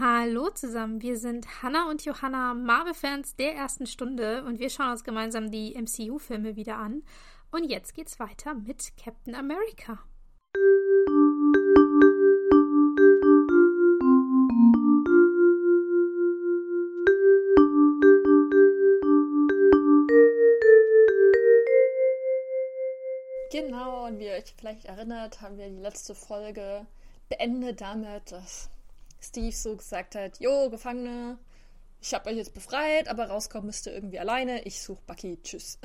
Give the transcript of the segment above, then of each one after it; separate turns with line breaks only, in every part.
Hallo zusammen, wir sind Hannah und Johanna, Marvel-Fans der ersten Stunde und wir schauen uns gemeinsam die MCU-Filme wieder an. Und jetzt geht's weiter mit Captain America.
Genau, und wie ihr euch vielleicht erinnert, haben wir die letzte Folge beendet damit, dass Steve so gesagt hat, Jo, Gefangene, ich habe euch jetzt befreit, aber rauskommen müsst ihr irgendwie alleine. Ich suche Bucky, tschüss.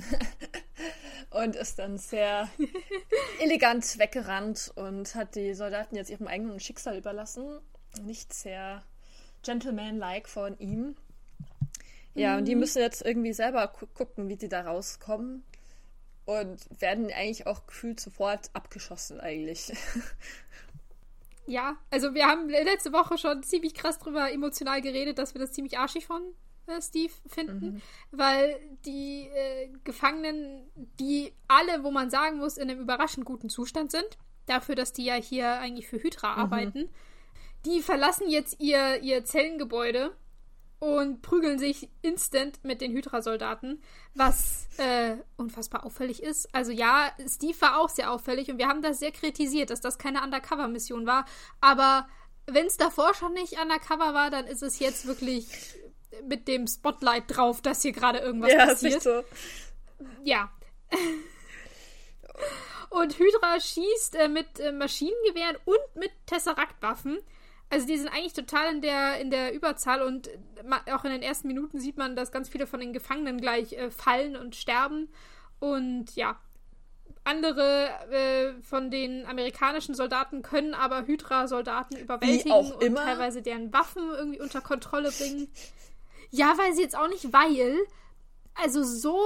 und ist dann sehr elegant weggerannt und hat die Soldaten jetzt ihrem eigenen Schicksal überlassen. Nicht sehr gentleman-like von ihm. Ja, mhm. und die mhm. müssen jetzt irgendwie selber gu gucken, wie sie da rauskommen. Und werden eigentlich auch gefühlt sofort abgeschossen, eigentlich.
Ja, also wir haben letzte Woche schon ziemlich krass drüber emotional geredet, dass wir das ziemlich arschig von äh, Steve finden, mhm. weil die äh, Gefangenen, die alle, wo man sagen muss, in einem überraschend guten Zustand sind, dafür, dass die ja hier eigentlich für Hydra mhm. arbeiten, die verlassen jetzt ihr, ihr Zellengebäude und prügeln sich instant mit den Hydra-Soldaten, was äh, unfassbar auffällig ist. Also ja, Steve war auch sehr auffällig und wir haben das sehr kritisiert, dass das keine Undercover-Mission war. Aber wenn es davor schon nicht Undercover war, dann ist es jetzt wirklich mit dem Spotlight drauf, dass hier gerade irgendwas ja, passiert. Ist so. Ja. und Hydra schießt äh, mit äh, Maschinengewehren und mit Tesseract-Waffen also die sind eigentlich total in der, in der Überzahl und auch in den ersten Minuten sieht man, dass ganz viele von den Gefangenen gleich äh, fallen und sterben. Und ja, andere äh, von den amerikanischen Soldaten können aber Hydra-Soldaten überwältigen und immer. teilweise deren Waffen irgendwie unter Kontrolle bringen. Ja, weil sie jetzt auch nicht, weil, also so,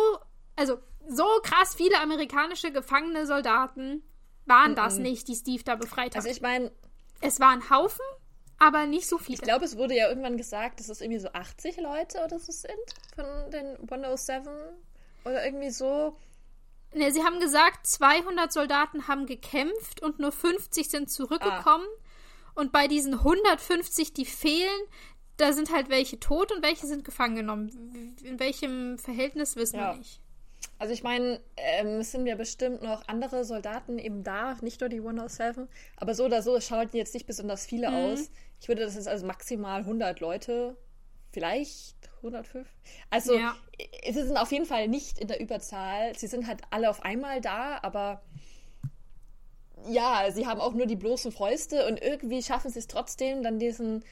also so krass viele amerikanische gefangene Soldaten waren mm -mm. das nicht, die Steve da befreit hat.
Also ich meine,
es war ein Haufen, aber nicht so viele.
Ich glaube, es wurde ja irgendwann gesagt, dass es irgendwie so 80 Leute oder so sind von den 107 oder irgendwie so.
Ne, sie haben gesagt, 200 Soldaten haben gekämpft und nur 50 sind zurückgekommen. Ah. Und bei diesen 150, die fehlen, da sind halt welche tot und welche sind gefangen genommen. In welchem Verhältnis wissen ja. wir nicht.
Also ich meine, ähm, es sind ja bestimmt noch andere Soldaten eben da, nicht nur die 107, aber so oder so, es schaut jetzt nicht besonders viele mhm. aus. Ich würde das jetzt also maximal 100 Leute, vielleicht 105. Also ja. sie sind auf jeden Fall nicht in der Überzahl. Sie sind halt alle auf einmal da, aber ja, sie haben auch nur die bloßen Fäuste und irgendwie schaffen sie es trotzdem, dann diesen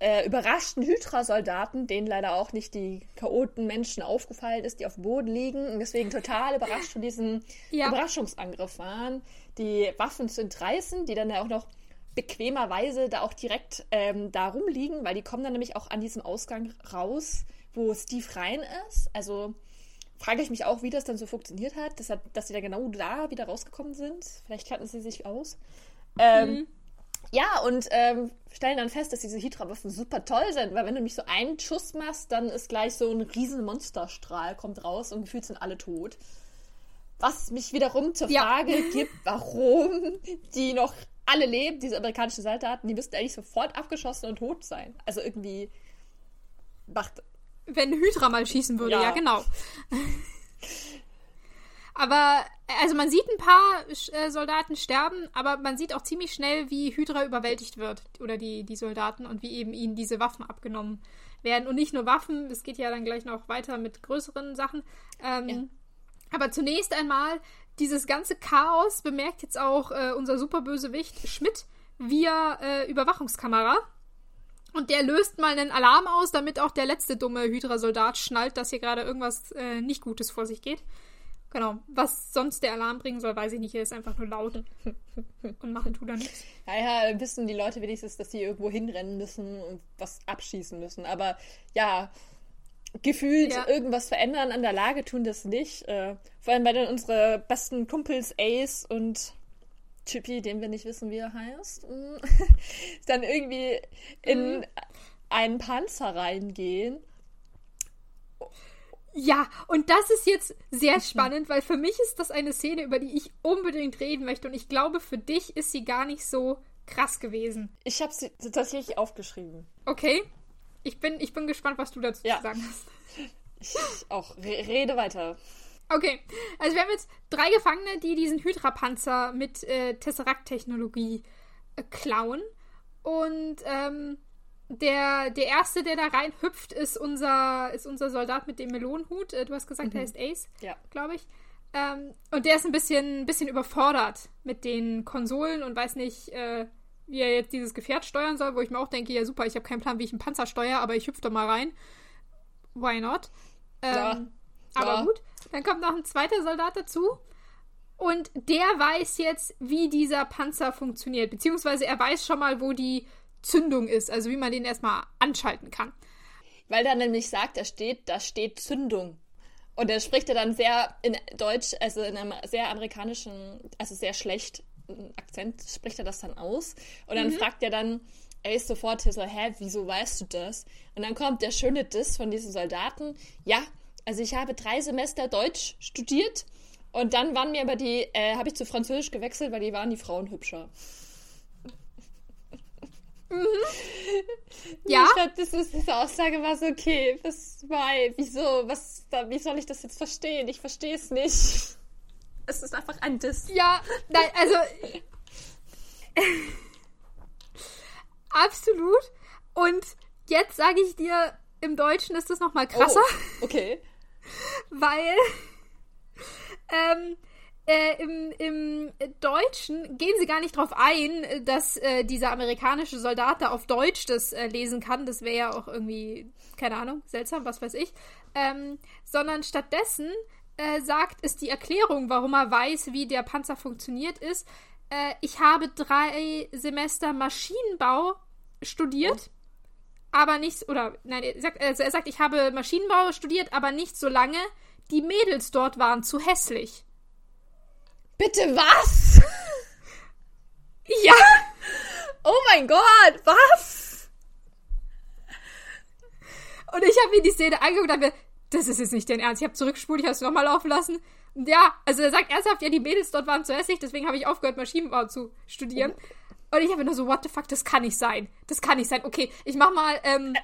äh, überraschten Hydra-Soldaten, denen leider auch nicht die chaoten Menschen aufgefallen ist, die auf dem Boden liegen und deswegen total überrascht von diesem ja. Überraschungsangriff waren, die Waffen zu entreißen, die dann ja auch noch bequemerweise da auch direkt ähm, da rumliegen, weil die kommen dann nämlich auch an diesem Ausgang raus, wo Steve rein ist. Also frage ich mich auch, wie das dann so funktioniert hat, dass, dass sie da genau da wieder rausgekommen sind. Vielleicht kannten sie sich aus. Ähm, mhm. Ja, und ähm, stellen dann fest, dass diese Hydra-Waffen super toll sind, weil wenn du nämlich so einen Schuss machst, dann ist gleich so ein riesen Monsterstrahl kommt raus und gefühlt sind alle tot. Was mich wiederum zur Frage ja. gibt, warum die noch alle leben, diese amerikanischen Soldaten, die müssten eigentlich sofort abgeschossen und tot sein. Also irgendwie macht.
Wenn Hydra mal schießen würde, ja, ja genau. Aber, also man sieht ein paar äh, Soldaten sterben, aber man sieht auch ziemlich schnell, wie Hydra überwältigt wird. Oder die, die Soldaten und wie eben ihnen diese Waffen abgenommen werden. Und nicht nur Waffen, es geht ja dann gleich noch weiter mit größeren Sachen. Ähm, ja. Aber zunächst einmal, dieses ganze Chaos bemerkt jetzt auch äh, unser Superbösewicht Schmidt via äh, Überwachungskamera. Und der löst mal einen Alarm aus, damit auch der letzte dumme Hydra-Soldat schnallt, dass hier gerade irgendwas äh, nicht Gutes vor sich geht. Genau. Was sonst der Alarm bringen soll, weiß ich nicht. Er ist einfach nur laut und machen tut er nichts.
Ja, ja, wissen die Leute wenigstens, dass sie irgendwo hinrennen müssen und was abschießen müssen. Aber ja, gefühlt ja. irgendwas verändern an der Lage tun das nicht. Äh, vor allem, weil dann unsere besten Kumpels Ace und Chippy, den wir nicht wissen, wie er heißt, dann irgendwie in mhm. einen Panzer reingehen
ja, und das ist jetzt sehr spannend, weil für mich ist das eine Szene, über die ich unbedingt reden möchte. Und ich glaube, für dich ist sie gar nicht so krass gewesen.
Ich habe sie tatsächlich aufgeschrieben.
Okay. Ich bin, ich bin gespannt, was du dazu
Ja.
zu sagen hast.
Ich auch. Re rede weiter.
Okay, also wir haben jetzt drei Gefangene, die diesen Hydra-Panzer mit äh, Tesseract-Technologie äh, klauen. Und ähm, der, der erste, der da reinhüpft, ist unser, ist unser Soldat mit dem Melonenhut. Äh, du hast gesagt, der heißt Ace,
Ja.
glaube ich. Ähm, und der ist ein bisschen, ein bisschen überfordert mit den Konsolen und weiß nicht, äh, wie er jetzt dieses Gefährt steuern soll, wo ich mir auch denke, ja super, ich habe keinen Plan, wie ich einen Panzer steuere, aber ich hüpfe da mal rein. Why not? Ähm,
Ja.
Aber
Ja.
gut. Dann kommt noch ein zweiter Soldat dazu. Und der weiß jetzt, wie dieser Panzer funktioniert. Beziehungsweise er weiß schon mal, wo die Zündung ist. Also wie man den erstmal anschalten kann.
Weil er nämlich sagt, da steht, da steht Zündung. Und er spricht er dann sehr in Deutsch, also in einem sehr amerikanischen, also sehr schlecht Akzent, spricht er das dann aus. Und dann fragt er dann, er ist sofort so, hä, wieso weißt du das? Und dann kommt der schöne Diss von diesen Soldaten, ja, also ich habe drei Semester Deutsch studiert und dann waren mir aber die, äh, habe ich zu Französisch gewechselt, weil die waren die Frauen hübscher.
Ja,
Ich fand, das ist, diese Aussage war so, okay, was, why, wieso, was, da, wie soll ich das jetzt verstehen? Ich verstehe es nicht. Es ist einfach ein Diss.
ja, nein, also. absolut. Und jetzt sage ich dir, im Deutschen ist das nochmal krasser.
Oh, okay.
weil ähm, äh, im, im Deutschen gehen sie gar nicht drauf ein, dass äh, dieser amerikanische Soldat da auf Deutsch das äh, lesen kann. Das wäre ja auch irgendwie, keine Ahnung, seltsam, was weiß ich. Ähm, sondern stattdessen äh, sagt, ist die Erklärung, warum er weiß, wie der Panzer funktioniert, ist, äh, ich habe drei Semester Maschinenbau studiert aber nicht, oder, nein, er sagt, also er sagt, ich habe Maschinenbau studiert, aber nicht so lange. Die Mädels dort waren zu hässlich.
Bitte was?
Ja!
Oh mein Gott, was?
Und ich habe mir die Szene angeguckt und dachte mir, das ist jetzt nicht dein Ernst. Ich habe zurückgespult, ich habe es nochmal laufen lassen. Ja, also er sagt ernsthaft, ja, die Mädels dort waren zu hässlich, deswegen habe ich aufgehört, Maschinenbau zu studieren. Und ich habe nur so, what the fuck, das kann nicht sein. Das kann nicht sein. Okay, ich mach mal ähm,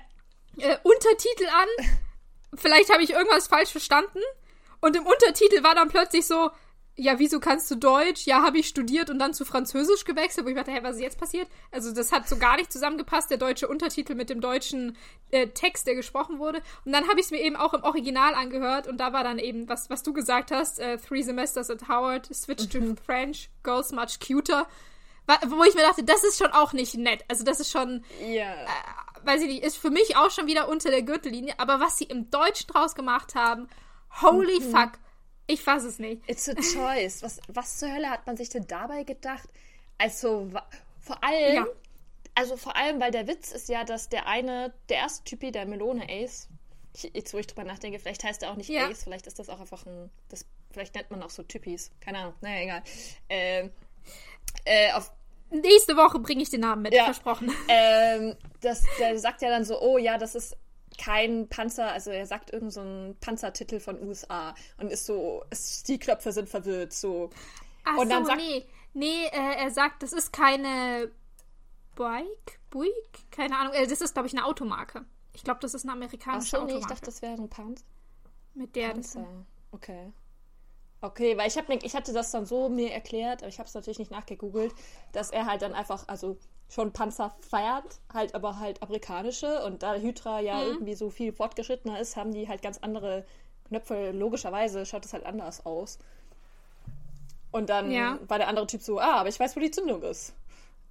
äh, Untertitel an. Vielleicht habe ich irgendwas falsch verstanden. Und im Untertitel war dann plötzlich so, ja, wieso kannst du Deutsch? Ja, habe ich studiert und dann zu Französisch gewechselt, wo ich dachte, hä, was ist jetzt passiert? Also das hat so gar nicht zusammengepasst, der deutsche Untertitel mit dem deutschen äh, Text, der gesprochen wurde. Und dann habe ich es mir eben auch im Original angehört und da war dann eben, was, was du gesagt hast, äh, Three Semesters at Howard, Switch to French, Girls Much Cuter. Wo ich mir dachte, das ist schon auch nicht nett. Also das ist schon,
Ja.
weiß ich nicht, ist für mich auch schon wieder unter der Gürtellinie. Aber was sie im Deutschen draus gemacht haben, holy fuck, ich fass es nicht.
It's a choice. Was, was zur Hölle hat man sich denn dabei gedacht? Also, vor allem,
Ja.
also vor allem, weil der Witz ist ja, dass der eine, der erste Typi, der Melone Ace, ich, jetzt wo ich drüber nachdenke, vielleicht heißt er auch nicht
Ja.
Ace, vielleicht ist das auch einfach ein, das, vielleicht nennt man auch so Typis. Keine Ahnung, naja, egal. Ähm, äh, auf
Nächste Woche bringe ich den Namen mit,
Ja.
versprochen.
ähm, das, der sagt ja dann so, oh ja, das ist kein Panzer, also er sagt irgend so einen Panzertitel von USA und ist so, es, die Knöpfe sind verwirrt, so.
Ach
Und dann
so,
sagt-
nee. Nee, äh, er sagt, das ist keine Bike? Buick? Keine Ahnung. Äh, das ist, glaube ich, eine Automarke. Ich glaube, das ist eine amerikanische
Achso, nee, ich
Automarke.
dachte, das wäre ein Panzer.
mit der
Panzer. Okay. Okay, weil ich, hab ich hatte das dann so mir erklärt, aber ich habe es natürlich nicht nachgegoogelt, dass er halt dann einfach, also schon Panzer feiert, halt aber halt amerikanische und da Hydra ja
Mhm.
irgendwie so viel fortgeschrittener ist, haben die halt ganz andere Knöpfe. Logischerweise schaut es halt anders aus. Und dann
Ja.
war der andere Typ so, ah, aber ich weiß, wo die Zündung ist.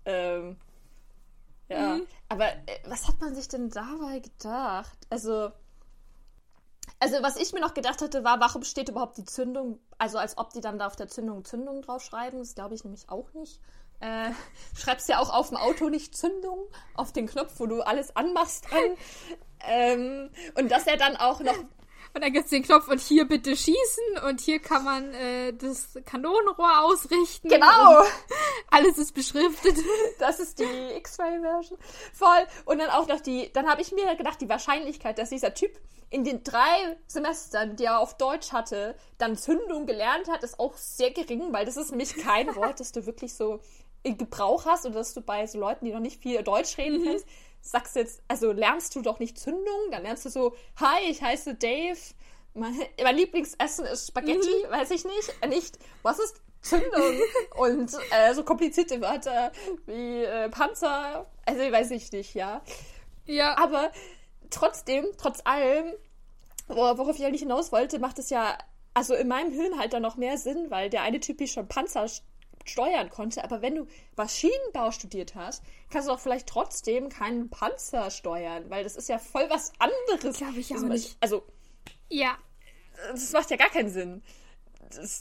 Ähm, ja,
Mhm.
aber äh, was hat man sich denn dabei gedacht? Also, also was ich mir noch gedacht hatte, war, warum steht überhaupt die Zündung? Also als ob die dann da auf der Zündung Zündung draufschreiben. Das glaube ich nämlich auch nicht. Äh, schreibst ja auch auf dem Auto nicht Zündung, auf den Knopf, wo du alles anmachst dran. ähm, und dass er dann auch noch
Und dann gibt es den Knopf und hier bitte schießen und hier kann man äh, das Kanonenrohr ausrichten.
Genau!
Alles ist beschriftet.
Das ist die X-Ray-Version. Voll. Und dann auch noch die, dann habe ich mir gedacht, die Wahrscheinlichkeit, dass dieser Typ in den drei Semestern, die er auf Deutsch hatte, dann Zündung gelernt hat, ist auch sehr gering, weil das ist nämlich kein Wort, das du wirklich so in Gebrauch hast oder dass du bei so Leuten, die noch nicht viel Deutsch reden mhm. kannst, sagst jetzt, also lernst du doch nicht Zündung, dann lernst du so, hi, ich heiße Dave, mein, mein Lieblingsessen ist Spaghetti, mhm. weiß ich nicht, nicht, was ist Zündung und äh, so komplizierte Wörter wie äh, Panzer, also weiß ich nicht, ja.
Ja.
Aber trotzdem, trotz allem, worauf ich eigentlich hinaus wollte, macht es ja, also in meinem Hirn halt dann noch mehr Sinn, weil der eine Typ schon Panzer steuern konnte. Aber wenn du Maschinenbau studiert hast, kannst du doch vielleicht trotzdem keinen Panzer steuern, weil das ist ja voll was anderes.
Glaube ich auch nicht.
Also,
ja.
Das macht ja gar keinen Sinn.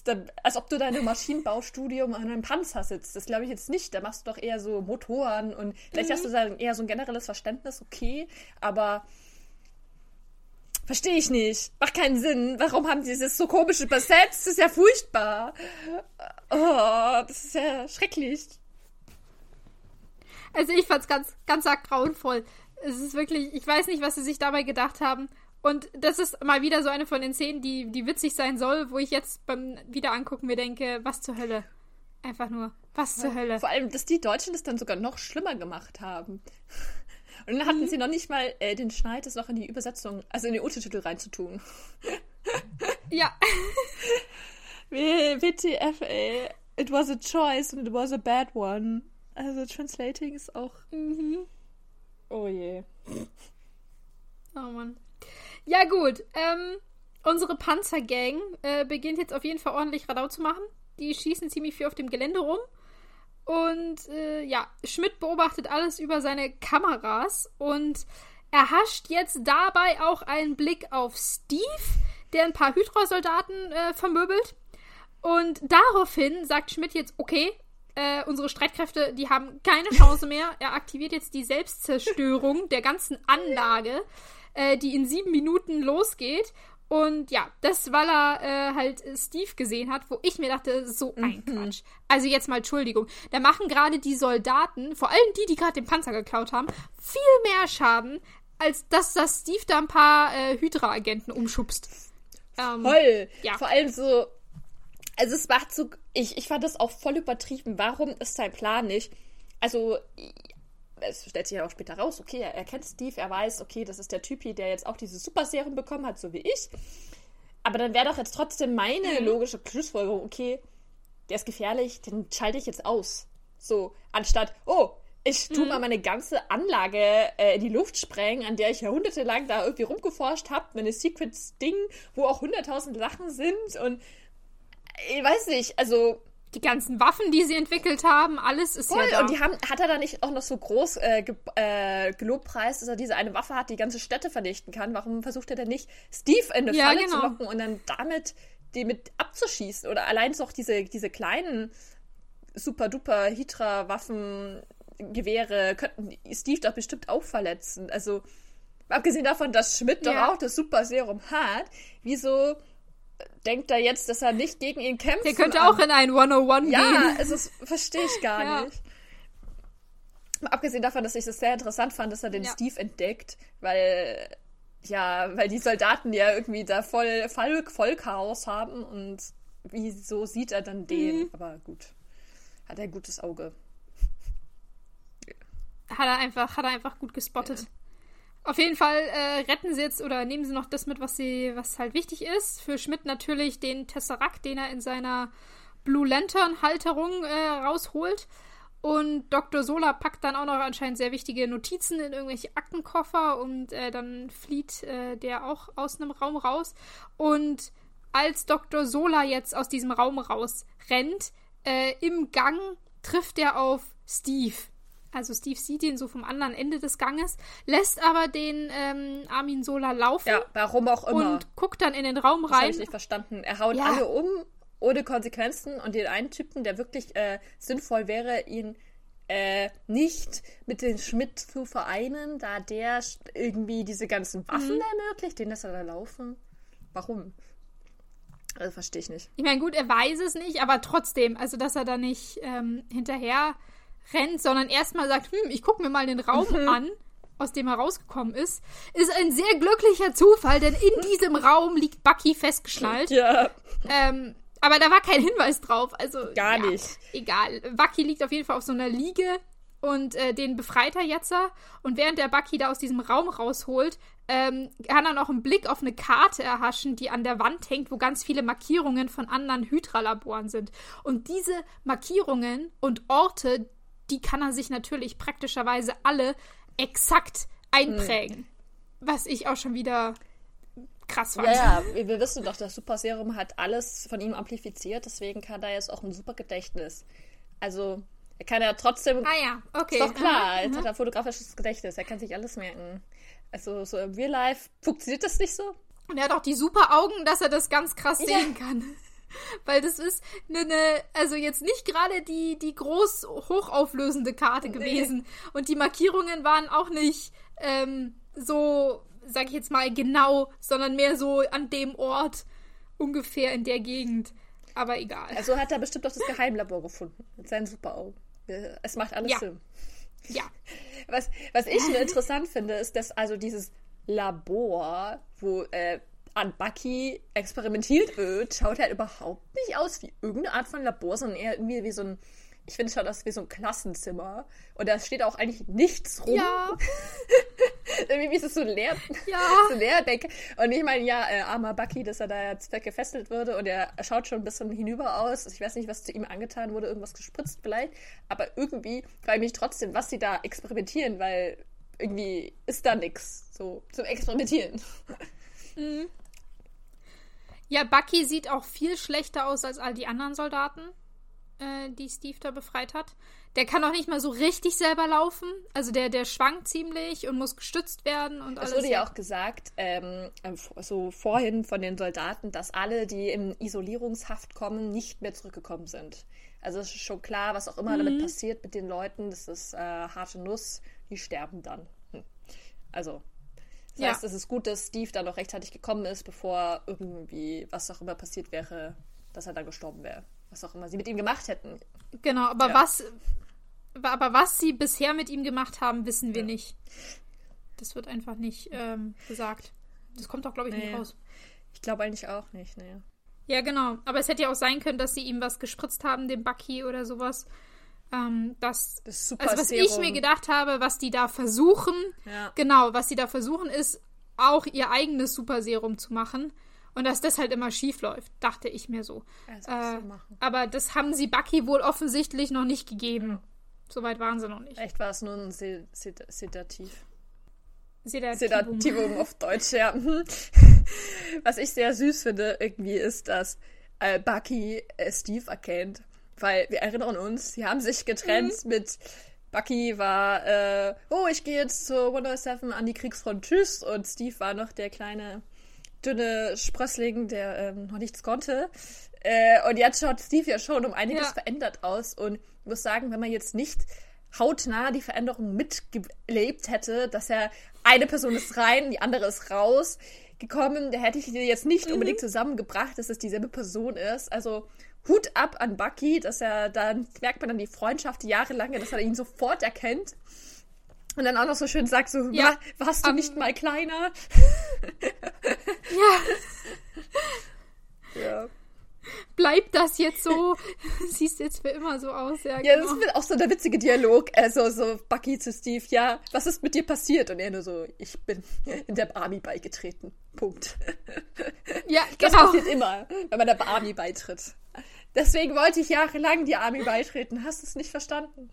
Dann, als ob du da in einem Maschinenbaustudium an einem Panzer sitzt. Das glaube ich jetzt nicht. Da machst du doch eher so Motoren und vielleicht mhm. hast du dann eher so ein generelles Verständnis, okay, aber Verstehe ich nicht. Macht keinen Sinn. Warum haben sie das so komisch übersetzt? Das ist ja furchtbar. Oh, das ist ja schrecklich.
Also ich fand's ganz, ganz arg grauenvoll. Es ist wirklich, ich weiß nicht, was sie sich dabei gedacht haben. Und das ist mal wieder so eine von den Szenen, die, die witzig sein soll, wo ich jetzt beim Wiederangucken mir denke, was zur Hölle. Einfach nur, was zur Hölle.
Vor allem, dass die Deutschen das dann sogar noch schlimmer gemacht haben. Und dann hatten mhm. sie noch nicht mal äh, den Schneid, das noch in die Übersetzung, also in den Untertitel reinzutun.
ja.
WTF, ey. It was a choice and it was a bad one. Also translating ist auch.
Mhm.
Oh je.
Oh Mann. Ja, gut. Ähm, unsere Panzergang äh, beginnt jetzt auf jeden Fall ordentlich Radau zu machen. Die schießen ziemlich viel auf dem Gelände rum. Und äh, ja, Schmidt beobachtet alles über seine Kameras und erhascht jetzt dabei auch einen Blick auf Steve, der ein paar Hydra-Soldaten äh, vermöbelt. Und daraufhin sagt Schmidt jetzt, okay, äh, unsere Streitkräfte, die haben keine Chance mehr. Er aktiviert jetzt die Selbstzerstörung der ganzen Anlage, äh, die in sieben Minuten losgeht. Und ja, das, weil er äh, halt Steve gesehen hat, wo ich mir dachte, so ein mhm. Quatsch. Also jetzt mal Entschuldigung. Da machen gerade die Soldaten, vor allem die, die gerade den Panzer geklaut haben, viel mehr Schaden, als dass das Steve da ein paar äh, Hydra-Agenten umschubst.
Ähm, voll. Ja. Vor allem so. Also es macht so. Ich, ich fand das auch voll übertrieben. Warum ist sein Plan nicht? Also es stellt sich ja auch später raus, okay, er, er kennt Steve, er weiß, okay, das ist der Typi, der jetzt auch dieses Super-Serum bekommen hat, so wie ich. Aber dann wäre doch jetzt trotzdem meine mhm. logische Schlussfolgerung, okay, der ist gefährlich, den schalte ich jetzt aus. So, anstatt, oh, ich tue mhm. mal meine ganze Anlage äh, in die Luft sprengen, an der ich jahrhundertelang da irgendwie rumgeforscht habe, meine Secrets-Ding, wo auch hunderttausend Sachen sind und ich weiß nicht, also
die ganzen Waffen, die sie entwickelt haben, alles ist Voll, ja da.
Und die haben, hat er da nicht auch noch so groß äh, ge, äh, gelobpreist, dass er diese eine Waffe hat, die ganze Städte vernichten kann? Warum versucht er denn nicht, Steve in eine ja, Falle genau. zu locken und dann damit die mit abzuschießen? Oder allein so auch diese, diese kleinen super-duper Hydra-Waffen, Gewehre könnten Steve doch bestimmt auch verletzen. Also, abgesehen davon, dass Schmidt ja. doch auch das Super Serum hat, wieso denkt er jetzt, dass er nicht gegen ihn kämpft.
Der könnte auch in ein 101
ja,
gehen.
Ja, also verstehe ich gar ja. nicht. Mal abgesehen davon, dass ich es sehr interessant fand, dass er den ja. Steve entdeckt, weil ja, weil die Soldaten ja irgendwie da voll, voll, voll Chaos haben und wieso sieht er dann den? Mhm. Aber gut, hat er ein gutes Auge.
Hat er einfach, hat er einfach gut gespottet. Ja. Auf jeden Fall äh, retten sie jetzt oder nehmen sie noch das mit, was sie, was halt wichtig ist. Für Schmidt natürlich den Tesseract, den er in seiner Blue Lantern Halterung äh, rausholt. Und Dr. Sola packt dann auch noch anscheinend sehr wichtige Notizen in irgendwelche Aktenkoffer und äh, dann flieht äh, der auch aus einem Raum raus. Und als Dr. Sola jetzt aus diesem Raum raus rennt, äh, im Gang trifft er auf Steve also Steve sieht ihn so vom anderen Ende des Ganges, lässt aber den ähm, Armin Sola laufen.
Ja, warum auch immer.
Und guckt dann in den Raum rein. Das habe
ich nicht verstanden. Er haut ja. alle um, ohne Konsequenzen. Und den einen Typen, der wirklich äh, sinnvoll wäre, ihn äh, nicht mit den Schmidt zu vereinen, da der irgendwie diese ganzen Waffen mhm. ermöglicht, den lässt er da laufen. Warum? Also verstehe ich nicht.
Ich meine, gut, er weiß es nicht, aber trotzdem, also dass er da nicht ähm, hinterher rennt, sondern erstmal sagt, hm, ich gucke mir mal den Raum mhm. an, aus dem er rausgekommen ist, ist ein sehr glücklicher Zufall, denn in diesem Raum liegt Bucky festgeschnallt.
Ja.
Ähm, Aber da war kein Hinweis drauf. Also
Gar
ja,
nicht.
Egal. Bucky liegt auf jeden Fall auf so einer Liege und äh, den befreit er jetzt. Und während der Bucky da aus diesem Raum rausholt, ähm, kann er noch einen Blick auf eine Karte erhaschen, die an der Wand hängt, wo ganz viele Markierungen von anderen Hydra-Laboren sind. Und diese Markierungen und Orte, die kann er sich natürlich praktischerweise alle exakt einprägen. Hm. Was ich auch schon wieder krass fand.
Ja, ja, wir wissen doch, das Super Serum hat alles von ihm amplifiziert, deswegen kann er jetzt auch ein super Gedächtnis. Also, er kann ja trotzdem.
Ah ja, okay.
Ist doch klar, jetzt hat er fotografisches Gedächtnis, er kann sich alles merken. Also, so im Real Life funktioniert das nicht so.
Und er hat auch die super Augen, dass er das ganz krass ja. sehen kann. Weil das ist eine, ne, also jetzt nicht gerade die, die groß hochauflösende Karte gewesen. Nee. Und die Markierungen waren auch nicht ähm, so sag ich jetzt mal, genau, sondern mehr so an dem Ort, ungefähr in der Gegend. Aber egal.
Also hat er bestimmt auch das Geheimlabor gefunden. Mit seinen Superaugen. Es macht alles
ja.
Sinn.
Ja.
Was, was ich nur interessant finde, ist, dass also dieses Labor, wo äh, an Bucky experimentiert wird, schaut halt überhaupt nicht aus wie irgendeine Art von Labor, sondern eher irgendwie wie so ein ich finde schon, das ist wie so ein Klassenzimmer. Und da steht auch eigentlich nichts rum.
Ja.
Irgendwie ist es so leer.
Ja.
so leer Decke. Und ich meine, ja, äh, armer Bucky, dass er da jetzt weggefesselt wurde und er schaut schon ein bisschen hinüber aus. Ich weiß nicht, was zu ihm angetan wurde, irgendwas gespritzt vielleicht. Aber irgendwie frage ich mich trotzdem, was sie da experimentieren, weil irgendwie ist da nichts so zum Experimentieren.
Mhm. Ja, Bucky sieht auch viel schlechter aus als all die anderen Soldaten äh, die Steve da befreit hat. Der kann auch nicht mal so richtig selber laufen. Also der, der schwankt ziemlich und muss gestützt werden und alles.
Es wurde ja auch gesagt, ähm, so vorhin von den Soldaten, dass alle, die in Isolierungshaft kommen, nicht mehr zurückgekommen sind. Also es ist schon klar, was auch immer mhm. damit passiert mit den Leuten, das ist äh, harte Nuss, die sterben dann. Hm. Also das ja. heißt, es ist gut, dass Steve da noch rechtzeitig gekommen ist, bevor irgendwie was auch immer passiert wäre, dass er dann gestorben wäre was auch immer sie mit ihm gemacht hätten.
Genau, aber ja. was aber was sie bisher mit ihm gemacht haben, wissen wir ja. nicht. Das wird einfach nicht ähm, gesagt. Das kommt auch, glaube ich, naja. nicht raus.
Ich glaube eigentlich auch nicht, naja.
Ja, genau. Aber es hätte ja auch sein können, dass sie ihm was gespritzt haben, dem Bucky oder sowas. Ähm, das,
das super
also was
Serum.
ich mir gedacht habe, was die da versuchen,
ja.
genau, was sie da versuchen, ist auch ihr eigenes Super Serum zu machen. Und dass das halt immer schief läuft, dachte ich mir so.
Äh,
aber das haben sie Bucky wohl offensichtlich noch nicht gegeben. Soweit waren sie noch nicht.
Echt war es nur ein Sedativ.
Sedativum.
Sedativum auf Deutsch, ja. Was ich sehr süß finde, irgendwie, ist, dass äh, Bucky äh, Steve erkennt. Weil wir erinnern uns, sie haben sich getrennt mhm. mit Bucky war, äh, oh, ich gehe jetzt zur 107 an die Kriegsfront, tschüss. Und Steve war noch der kleine dünne Sprössling, der ähm, noch nichts konnte. Äh, und jetzt schaut Steve ja schon um einiges ja. verändert aus. Und ich muss sagen, wenn man jetzt nicht hautnah die Veränderung mitgelebt hätte, dass er eine Person ist rein, die andere ist raus gekommen, da hätte ich die jetzt nicht mhm. unbedingt zusammengebracht, dass es dieselbe Person ist. Also Hut ab an Bucky, dass er dann merkt man dann die Freundschaft jahrelange, dass er ihn sofort erkennt. Und dann auch noch so schön sagt, so, ja, warst du um, nicht mal kleiner?
ja. ja. Bleibt das jetzt so? Siehst jetzt für immer so aus, ja.
Ja, genau. das ist auch so der witzige Dialog. Also so Bucky zu Steve, ja, was ist mit dir passiert? Und er nur so, ich bin in der Army beigetreten. Punkt.
Ja,
das genau. Das passiert immer, wenn man der Army beitritt. Deswegen wollte ich jahrelang die Army beitreten. Hast du es nicht verstanden?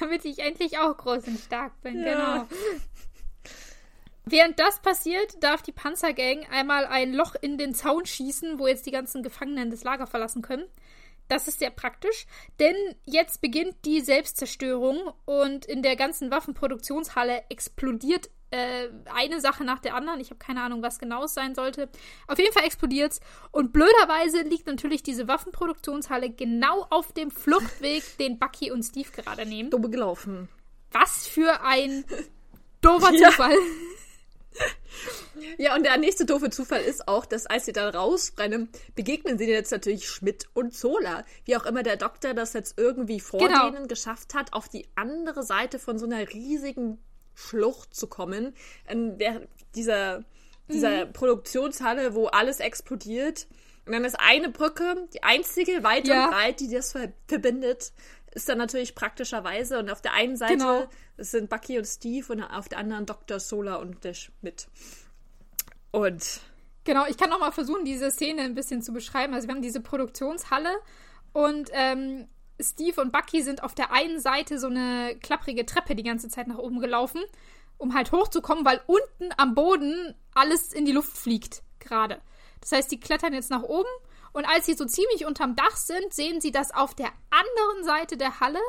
Damit ich endlich auch groß und stark bin, ja. genau. Während das passiert, darf die Panzergang einmal ein Loch in den Zaun schießen, wo jetzt die ganzen Gefangenen das Lager verlassen können. Das ist sehr praktisch, denn jetzt beginnt die Selbstzerstörung und in der ganzen Waffenproduktionshalle explodiert äh, eine Sache nach der anderen. Ich habe keine Ahnung, was genau es sein sollte. Auf jeden Fall explodiert's. Und blöderweise liegt natürlich diese Waffenproduktionshalle genau auf dem Fluchtweg, den Bucky und Steve gerade nehmen.
Dumme gelaufen.
Was für ein doofer Zufall.
Ja, und der nächste doofe Zufall ist auch, dass als sie dann rausrennen, begegnen sie jetzt natürlich Schmidt und Zola. Wie auch immer der Doktor das jetzt irgendwie vor genau. denen geschafft hat, auf die andere Seite von so einer riesigen Schlucht zu kommen, in der, dieser, dieser mhm. Produktionshalle, wo alles explodiert. Und dann ist eine Brücke, die einzige weit
Ja.
und breit, die das ver verbindet, ist dann natürlich praktischerweise. Und auf der einen Seite
Genau.
sind Bucky und Steve und auf der anderen Dr. Solar und der Schmidt. Und
Genau, ich kann noch mal versuchen, diese Szene ein bisschen zu beschreiben. Also wir haben diese Produktionshalle und ähm, Steve und Bucky sind auf der einen Seite so eine klapprige Treppe die ganze Zeit nach oben gelaufen, um halt hochzukommen, weil unten am Boden alles in die Luft fliegt gerade. Das heißt, die klettern jetzt nach oben und als sie so ziemlich unterm Dach sind, sehen sie, dass auf der anderen Seite der Halle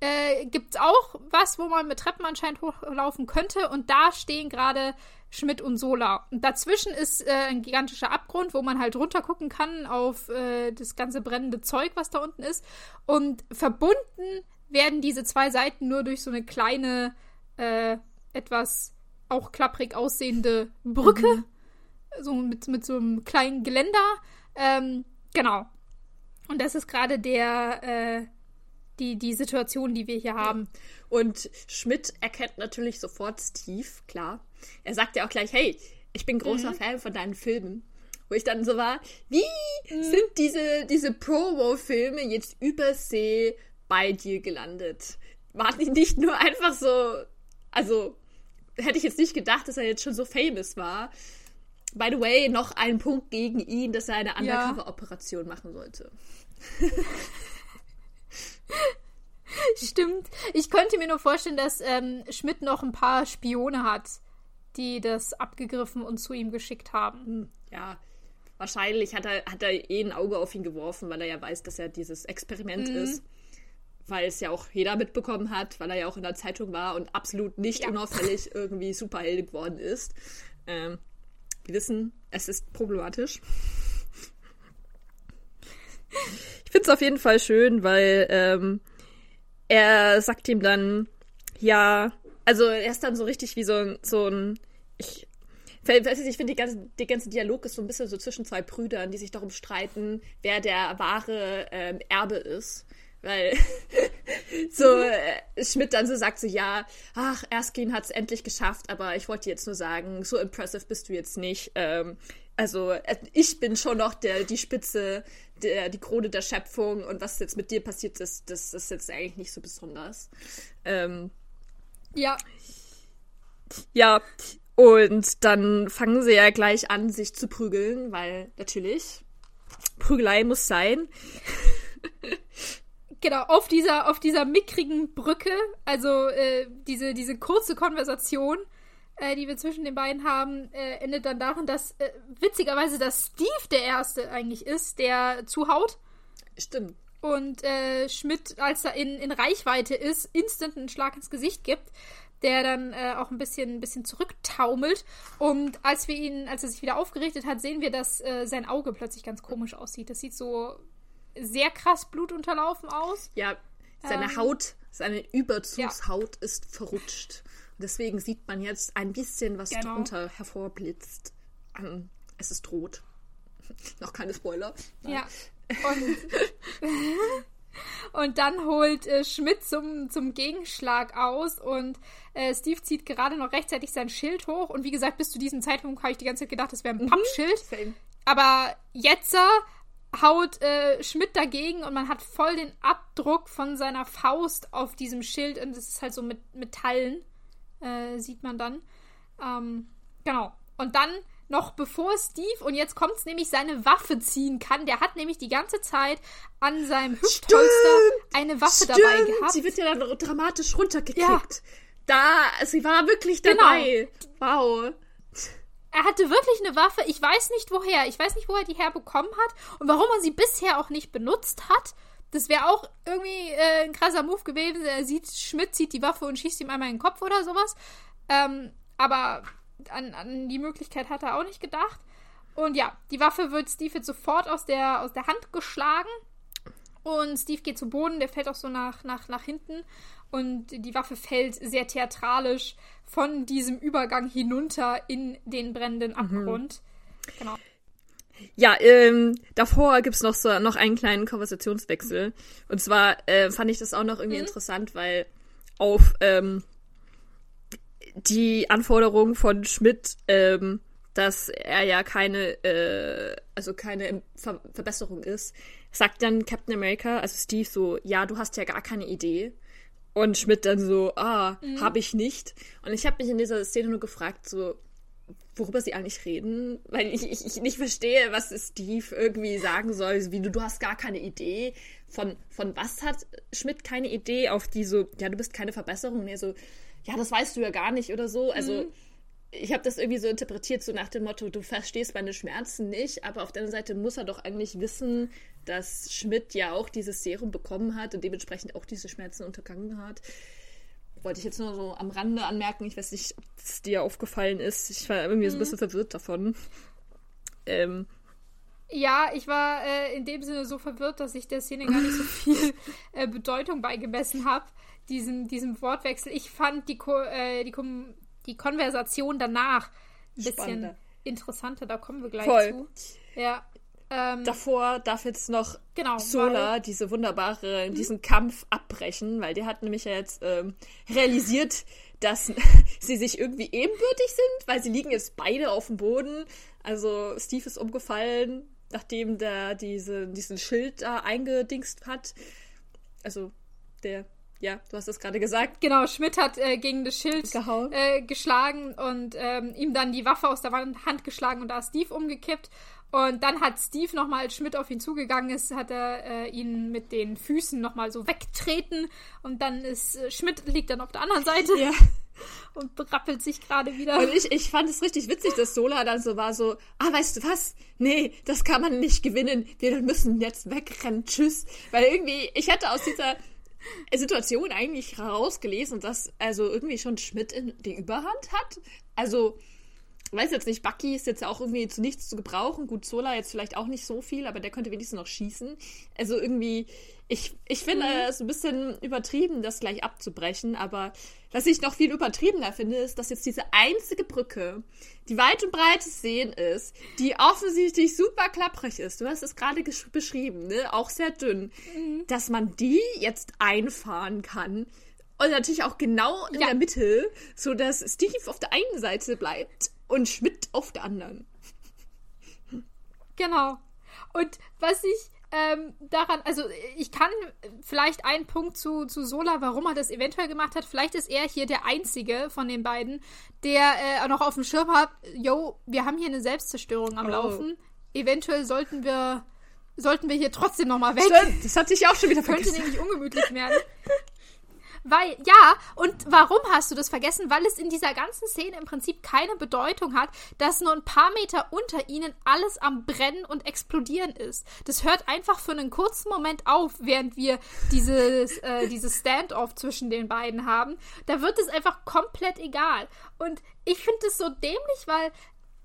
äh, gibt es auch was, wo man mit Treppen anscheinend hochlaufen könnte. Und da stehen gerade Schmidt und Sola. Und dazwischen ist äh, ein gigantischer Abgrund, wo man halt runtergucken kann auf äh, das ganze brennende Zeug, was da unten ist. Und verbunden werden diese zwei Seiten nur durch so eine kleine, äh, etwas auch klapprig aussehende Brücke. So mit, mit so einem kleinen Geländer. Ähm, genau. Und das ist gerade der, äh, die, die Situation, die wir hier haben.
Und Schmidt erkennt natürlich sofort Steve, klar. Er sagt ja auch gleich, hey, ich bin großer Fan von deinen Filmen. Wo ich dann so war, wie sind diese, diese Promo-Filme jetzt übersee bei dir gelandet? Waren die nicht nur einfach so, also hätte ich jetzt nicht gedacht, dass er jetzt schon so famous war. By the way, noch ein Punkt gegen ihn, dass er eine
Ja.
Undercover-Operation machen sollte.
Stimmt. Ich könnte mir nur vorstellen, dass ähm, Schmidt noch ein paar Spione hat, die das abgegriffen und zu ihm geschickt haben.
ja, wahrscheinlich hat er, hat er eh ein Auge auf ihn geworfen, weil er ja weiß, dass er dieses Experiment ist. Weil es ja auch jeder mitbekommen hat, weil er ja auch in der Zeitung war und absolut nicht
Ja.
unauffällig irgendwie Superheld geworden ist. Ähm, wir wissen, es ist problematisch. Ich finde es auf jeden Fall schön, weil ähm, er sagt ihm dann, ja, also er ist dann so richtig wie so ein, so ein ich, nicht, ich finde, der ganze Dialog ist so ein bisschen so zwischen zwei Brüdern, die sich darum streiten, wer der wahre ähm, Erbe ist. Weil so äh, Schmidt dann so sagt so, ja, ach, Erskine hat es endlich geschafft, aber ich wollte dir jetzt nur sagen, so impressive bist du jetzt nicht. Ähm, also äh, ich bin schon noch der, die Spitze, der, die Krone der Schöpfung und was jetzt mit dir passiert ist, das ist jetzt eigentlich nicht so besonders. Ähm,
Ja.
ja, und dann fangen sie ja gleich an, sich zu prügeln, weil natürlich Prügelei muss sein.
Genau, auf dieser, auf dieser mickrigen Brücke, also äh, diese, diese kurze Konversation, äh, die wir zwischen den beiden haben, äh, endet dann darin, dass äh, witzigerweise, dass Steve der Erste eigentlich ist, der zuhaut.
Stimmt.
und äh, Schmidt, als er in, in Reichweite ist, instant einen Schlag ins Gesicht gibt, der dann äh, auch ein bisschen, ein bisschen zurücktaumelt. Und als wir ihn, als er sich wieder aufgerichtet hat, sehen wir, dass sein Auge plötzlich ganz komisch aussieht. Das sieht so sehr krass blutunterlaufen aus.
Ja, seine
Ähm,
Haut, seine Überzugshaut ist verrutscht. Deswegen sieht man jetzt ein bisschen, was
Genau.
drunter hervorblitzt. Ähm, es ist rot. Noch keine Spoiler.
Ja. Und, und dann holt äh, Schmidt zum, zum Gegenschlag aus und äh, Steve zieht gerade noch rechtzeitig sein Schild hoch. Und wie gesagt, bis zu diesem Zeitpunkt habe ich die ganze Zeit gedacht, das wäre ein Pappschild.
Same.
Aber jetzt äh, haut äh, Schmidt dagegen und man hat voll den Abdruck von seiner Faust auf diesem Schild. Und es ist halt so mit Metallen, äh, sieht man dann. Ähm, genau. Und dann noch bevor Steve, und jetzt kommt es nämlich, seine Waffe ziehen kann. Der hat nämlich die ganze Zeit an seinem Hüftpolster eine Waffe dabei gehabt.
Sie wird ja dann dramatisch runtergekickt.
Ja.
Da, sie war wirklich
Genau.
dabei. Wow.
Er hatte wirklich eine Waffe. Ich weiß nicht woher. Ich weiß nicht, wo er die herbekommen hat und warum er sie bisher auch nicht benutzt hat. Das wäre auch irgendwie äh, ein krasser Move gewesen. Er sieht, Schmidt zieht die Waffe und schießt ihm einmal in den Kopf oder sowas. Ähm, aber an, an die Möglichkeit hat er auch nicht gedacht. Und ja, die Waffe wird Steve jetzt sofort aus der, aus der Hand geschlagen. Und Steve geht zu Boden, der fällt auch so nach, nach, nach hinten. Und die Waffe fällt sehr theatralisch von diesem Übergang hinunter in den brennenden Abgrund. Genau.
Ja, ähm, davor gibt's noch so noch einen kleinen Konversationswechsel. Und zwar äh, fand ich das auch noch irgendwie interessant, weil auf ähm, die Anforderung von Schmidt, ähm, dass er ja keine, äh, also keine Ver Verbesserung ist, sagt dann Captain America, also Steve so, ja, du hast ja gar keine Idee. Und Schmidt dann so, ah, mhm. habe ich nicht. Und ich habe mich in dieser Szene nur gefragt, so, worüber sie eigentlich reden, weil ich, ich, ich nicht verstehe, was Steve irgendwie sagen soll, wie du, du hast gar keine Idee. Von, von was hat Schmidt keine Idee auf die so, ja, du bist keine Verbesserung. Und er so, ja, das weißt du ja gar nicht oder so. Also, mhm. ich habe das irgendwie so interpretiert, so nach dem Motto, du verstehst meine Schmerzen nicht, aber auf der anderen Seite muss er doch eigentlich wissen, dass Schmidt ja auch dieses Serum bekommen hat und dementsprechend auch diese Schmerzen untergangen hat wollte ich jetzt nur so am Rande anmerken. Ich weiß nicht, ob es dir aufgefallen ist. Ich war irgendwie mhm. so ein mhm. bisschen verwirrt davon. Ähm,
ja, ich war äh, in dem Sinne so verwirrt, dass ich der Szene gar nicht so viel äh, Bedeutung beigemessen habe, diesem, diesem Wortwechsel. Ich fand die, Ko äh, die, Kom die Konversation danach ein bisschen Spannender. interessanter. Da kommen wir gleich Voll. zu. Ja.
Ähm, Davor darf jetzt noch genau, Sola diese wunderbare, mhm. diesen Kampf abbrechen, weil der hat nämlich ja jetzt ähm, realisiert, dass sie sich irgendwie ebenbürtig sind, weil sie liegen jetzt beide auf dem Boden. Also Steve ist umgefallen, nachdem der diese, diesen Schild da eingedingst hat. Also der ja, du hast es gerade gesagt.
Genau, Schmidt hat äh, gegen das Schild äh, geschlagen und ähm, ihm dann die Waffe aus der Hand geschlagen und da ist Steve umgekippt. Und dann hat Steve nochmal, als Schmidt auf ihn zugegangen ist, hat er äh, ihn mit den Füßen nochmal so wegtreten. Und dann ist äh, Schmidt liegt dann auf der anderen Seite. Ja. Und berappelt sich gerade wieder.
Und ich, ich fand es richtig witzig, dass Sola dann so war, so, ah, weißt du was? Nee, das kann man nicht gewinnen. Wir müssen jetzt wegrennen. Tschüss. Weil irgendwie, ich hätte aus dieser Situation eigentlich herausgelesen, dass also irgendwie schon Schmidt in, die Überhand hat. Also, weiß jetzt nicht, Bucky ist jetzt auch irgendwie zu nichts zu gebrauchen. Gut, Zola jetzt vielleicht auch nicht so viel, aber der könnte wenigstens noch schießen. Also irgendwie, ich, ich finde mhm. es ein bisschen übertrieben, das gleich abzubrechen, aber was ich noch viel übertriebener finde, ist, dass jetzt diese einzige Brücke, die weit und breit zu sehen ist, die offensichtlich super klapprig ist, du hast es gerade beschrieben, ne? auch sehr dünn, mhm. dass man die jetzt einfahren kann. Und natürlich auch genau in ja. der Mitte, so dass Steve auf der einen Seite bleibt und Schmidt auf der anderen.
Genau. Und was ich ähm, daran, also ich kann vielleicht einen Punkt zu, zu Sola, warum er das eventuell gemacht hat. Vielleicht ist er hier der einzige von den beiden, der äh, noch auf dem Schirm hat, yo, wir haben hier eine Selbstzerstörung am oh. Laufen. Eventuell sollten wir sollten wir hier trotzdem noch mal weg.
Stimmt, das hatte ich auch schon wieder
vergessen. Könnte nämlich ungemütlich werden. Weil, ja, und warum hast du das vergessen? Weil es in dieser ganzen Szene im Prinzip keine Bedeutung hat, dass nur ein paar Meter unter ihnen alles am Brennen und Explodieren ist. Das hört einfach für einen kurzen Moment auf, während wir dieses, äh, dieses Standoff zwischen den beiden haben. Da wird es einfach komplett egal. Und ich finde es so dämlich, weil,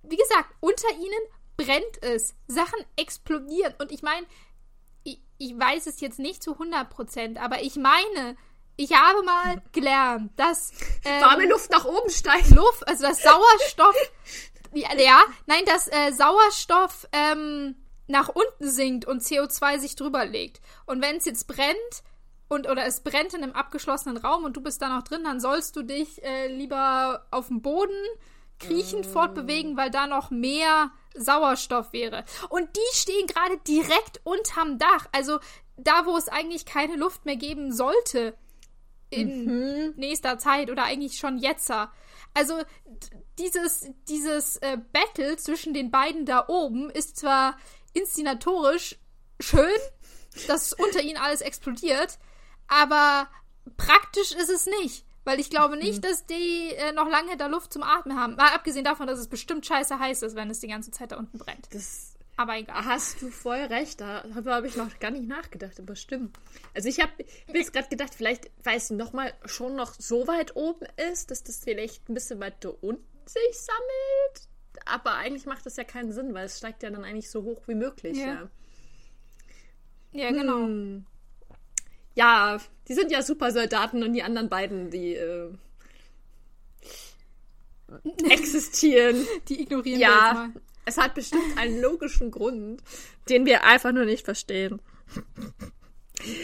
wie gesagt, unter ihnen brennt es. Sachen explodieren. Und ich meine, ich, ich weiß es jetzt nicht zu 100 Prozent, aber ich meine, ich habe mal gelernt, dass
ähm, warme Luft nach oben steigt.
Luft, also das Sauerstoff, ja, ja, nein, dass äh, Sauerstoff ähm, nach unten sinkt und CO2 sich drüber legt. Und wenn es jetzt brennt und oder es brennt in einem abgeschlossenen Raum und du bist da noch drin, dann sollst du dich äh, lieber auf dem Boden kriechend mm. fortbewegen, weil da noch mehr Sauerstoff wäre. Und die stehen gerade direkt unterm Dach, also da, wo es eigentlich keine Luft mehr geben sollte in mhm. nächster Zeit oder eigentlich schon jetzt. Also dieses, dieses äh, Battle zwischen den beiden da oben ist zwar inszenatorisch schön, dass unter ihnen alles explodiert, aber praktisch ist es nicht. Weil ich glaube nicht, mhm. dass die äh, noch lange da Luft zum Atmen haben. Mal abgesehen davon, dass es bestimmt scheiße heiß ist, wenn es die ganze Zeit da unten brennt.
Das aber egal. Hast du voll recht, darüber habe ich noch gar nicht nachgedacht, aber stimmt. Also ich habe mir jetzt gerade gedacht, vielleicht, weil es nochmal schon noch so weit oben ist, dass das vielleicht ein bisschen weiter unten sich sammelt. Aber eigentlich macht das ja keinen Sinn, weil es steigt ja dann eigentlich so hoch wie möglich. Ja,
ja. ja genau. Hm.
Ja, die sind ja super Soldaten und die anderen beiden, die äh, existieren.
Die ignorieren
ja, wir jetzt mal. Es hat bestimmt einen logischen Grund, den wir einfach nur nicht verstehen.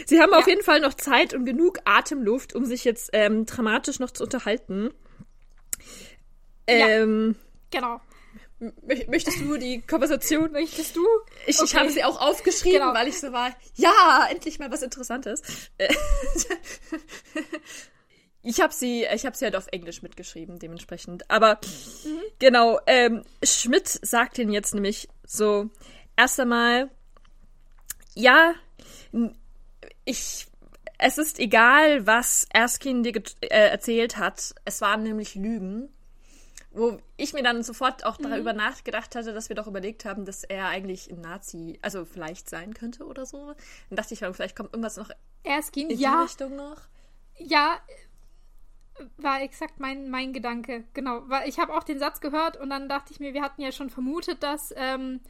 Sie haben ja. auf jeden Fall noch Zeit und genug Atemluft, um sich jetzt ähm, dramatisch noch zu unterhalten.
Ähm, ja, genau.
möchtest du die Konversation?
Möchtest du?
Ich, okay. ich habe sie auch aufgeschrieben, genau. weil ich so war, ja, endlich mal was Interessantes. ich habe sie, ich habe sie halt auf Englisch mitgeschrieben, dementsprechend. Aber mhm. genau, ähm, Schmidt sagt ihn jetzt nämlich so, erst einmal, ja, ich, es ist egal, was Erskine dir äh, erzählt hat. Es waren nämlich Lügen. Wo ich mir dann sofort auch mhm. darüber nachgedacht hatte, dass wir doch überlegt haben, dass er eigentlich ein Nazi, also vielleicht sein könnte oder so. Dann dachte ich, vielleicht kommt irgendwas noch
Erskine,
in
ja.
die Richtung noch.
Ja, war exakt mein, mein Gedanke. Genau. Weil ich habe auch den Satz gehört und dann dachte ich mir, wir hatten ja schon vermutet, dass, ähm,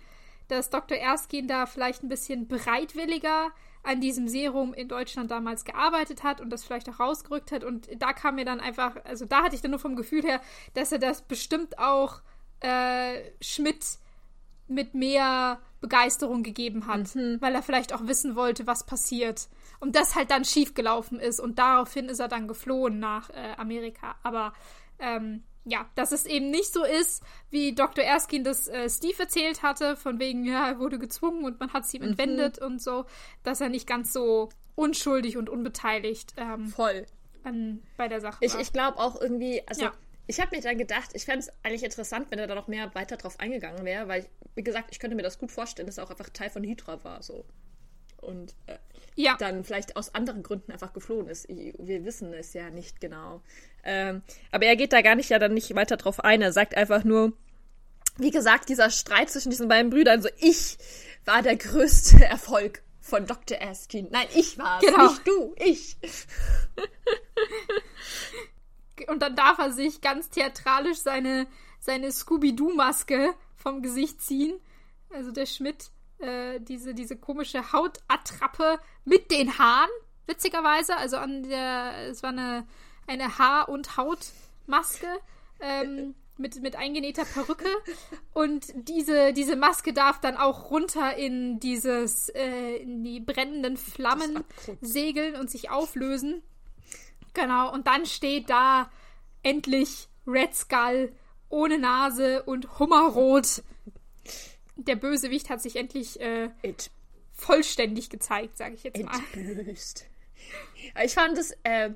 dass Dr. Erskine da vielleicht ein bisschen bereitwilliger an diesem Serum in Deutschland damals gearbeitet hat und das vielleicht auch rausgerückt hat. Und da kam mir dann einfach, also da hatte ich dann nur vom Gefühl her, dass er das bestimmt auch äh, Schmidt mit mehr Begeisterung gegeben hat, mhm. weil er vielleicht auch wissen wollte, was passiert. Und das halt dann schiefgelaufen ist und daraufhin ist er dann geflohen nach äh, Amerika. Aber ähm, ja, dass es eben nicht so ist, wie Dr. Erskine das äh, Steve erzählt hatte, von wegen, ja, er wurde gezwungen und man hat es ihm mhm. entwendet und so, dass er nicht ganz so unschuldig und unbeteiligt ähm,
Voll.
An, bei der Sache
ich, war. Ich glaube auch irgendwie, also ja. Ich habe mir dann gedacht, ich fände es eigentlich interessant, wenn er da noch mehr weiter drauf eingegangen wäre, weil, wie gesagt, ich könnte mir das gut vorstellen, dass er auch einfach Teil von Hydra war, so. Und äh, ja. dann vielleicht aus anderen Gründen einfach geflohen ist. Wir wissen es ja nicht genau. Ähm, aber er geht da gar nicht ja dann nicht weiter drauf ein. Er sagt einfach nur, wie gesagt, dieser Streit zwischen diesen beiden Brüdern, so ich war der größte Erfolg von Dr. Askin. Nein, ich war genau. nicht du, ich.
Und dann darf er sich ganz theatralisch seine, seine Scooby-Doo-Maske vom Gesicht ziehen. Also der Schmidt, äh, diese, diese komische Hautattrappe mit den Haaren, witzigerweise. Also an der, es war eine eine Haar- und Hautmaske ähm, mit, mit eingenähter Perücke. Und diese, diese Maske darf dann auch runter in dieses, äh, in die brennenden Flammen segeln und sich auflösen. Genau, und dann steht da endlich Red Skull ohne Nase und Hummerrot. Der Bösewicht hat sich endlich äh, vollständig gezeigt, sage ich jetzt mal.
Entblößt. Ich fand es, äh,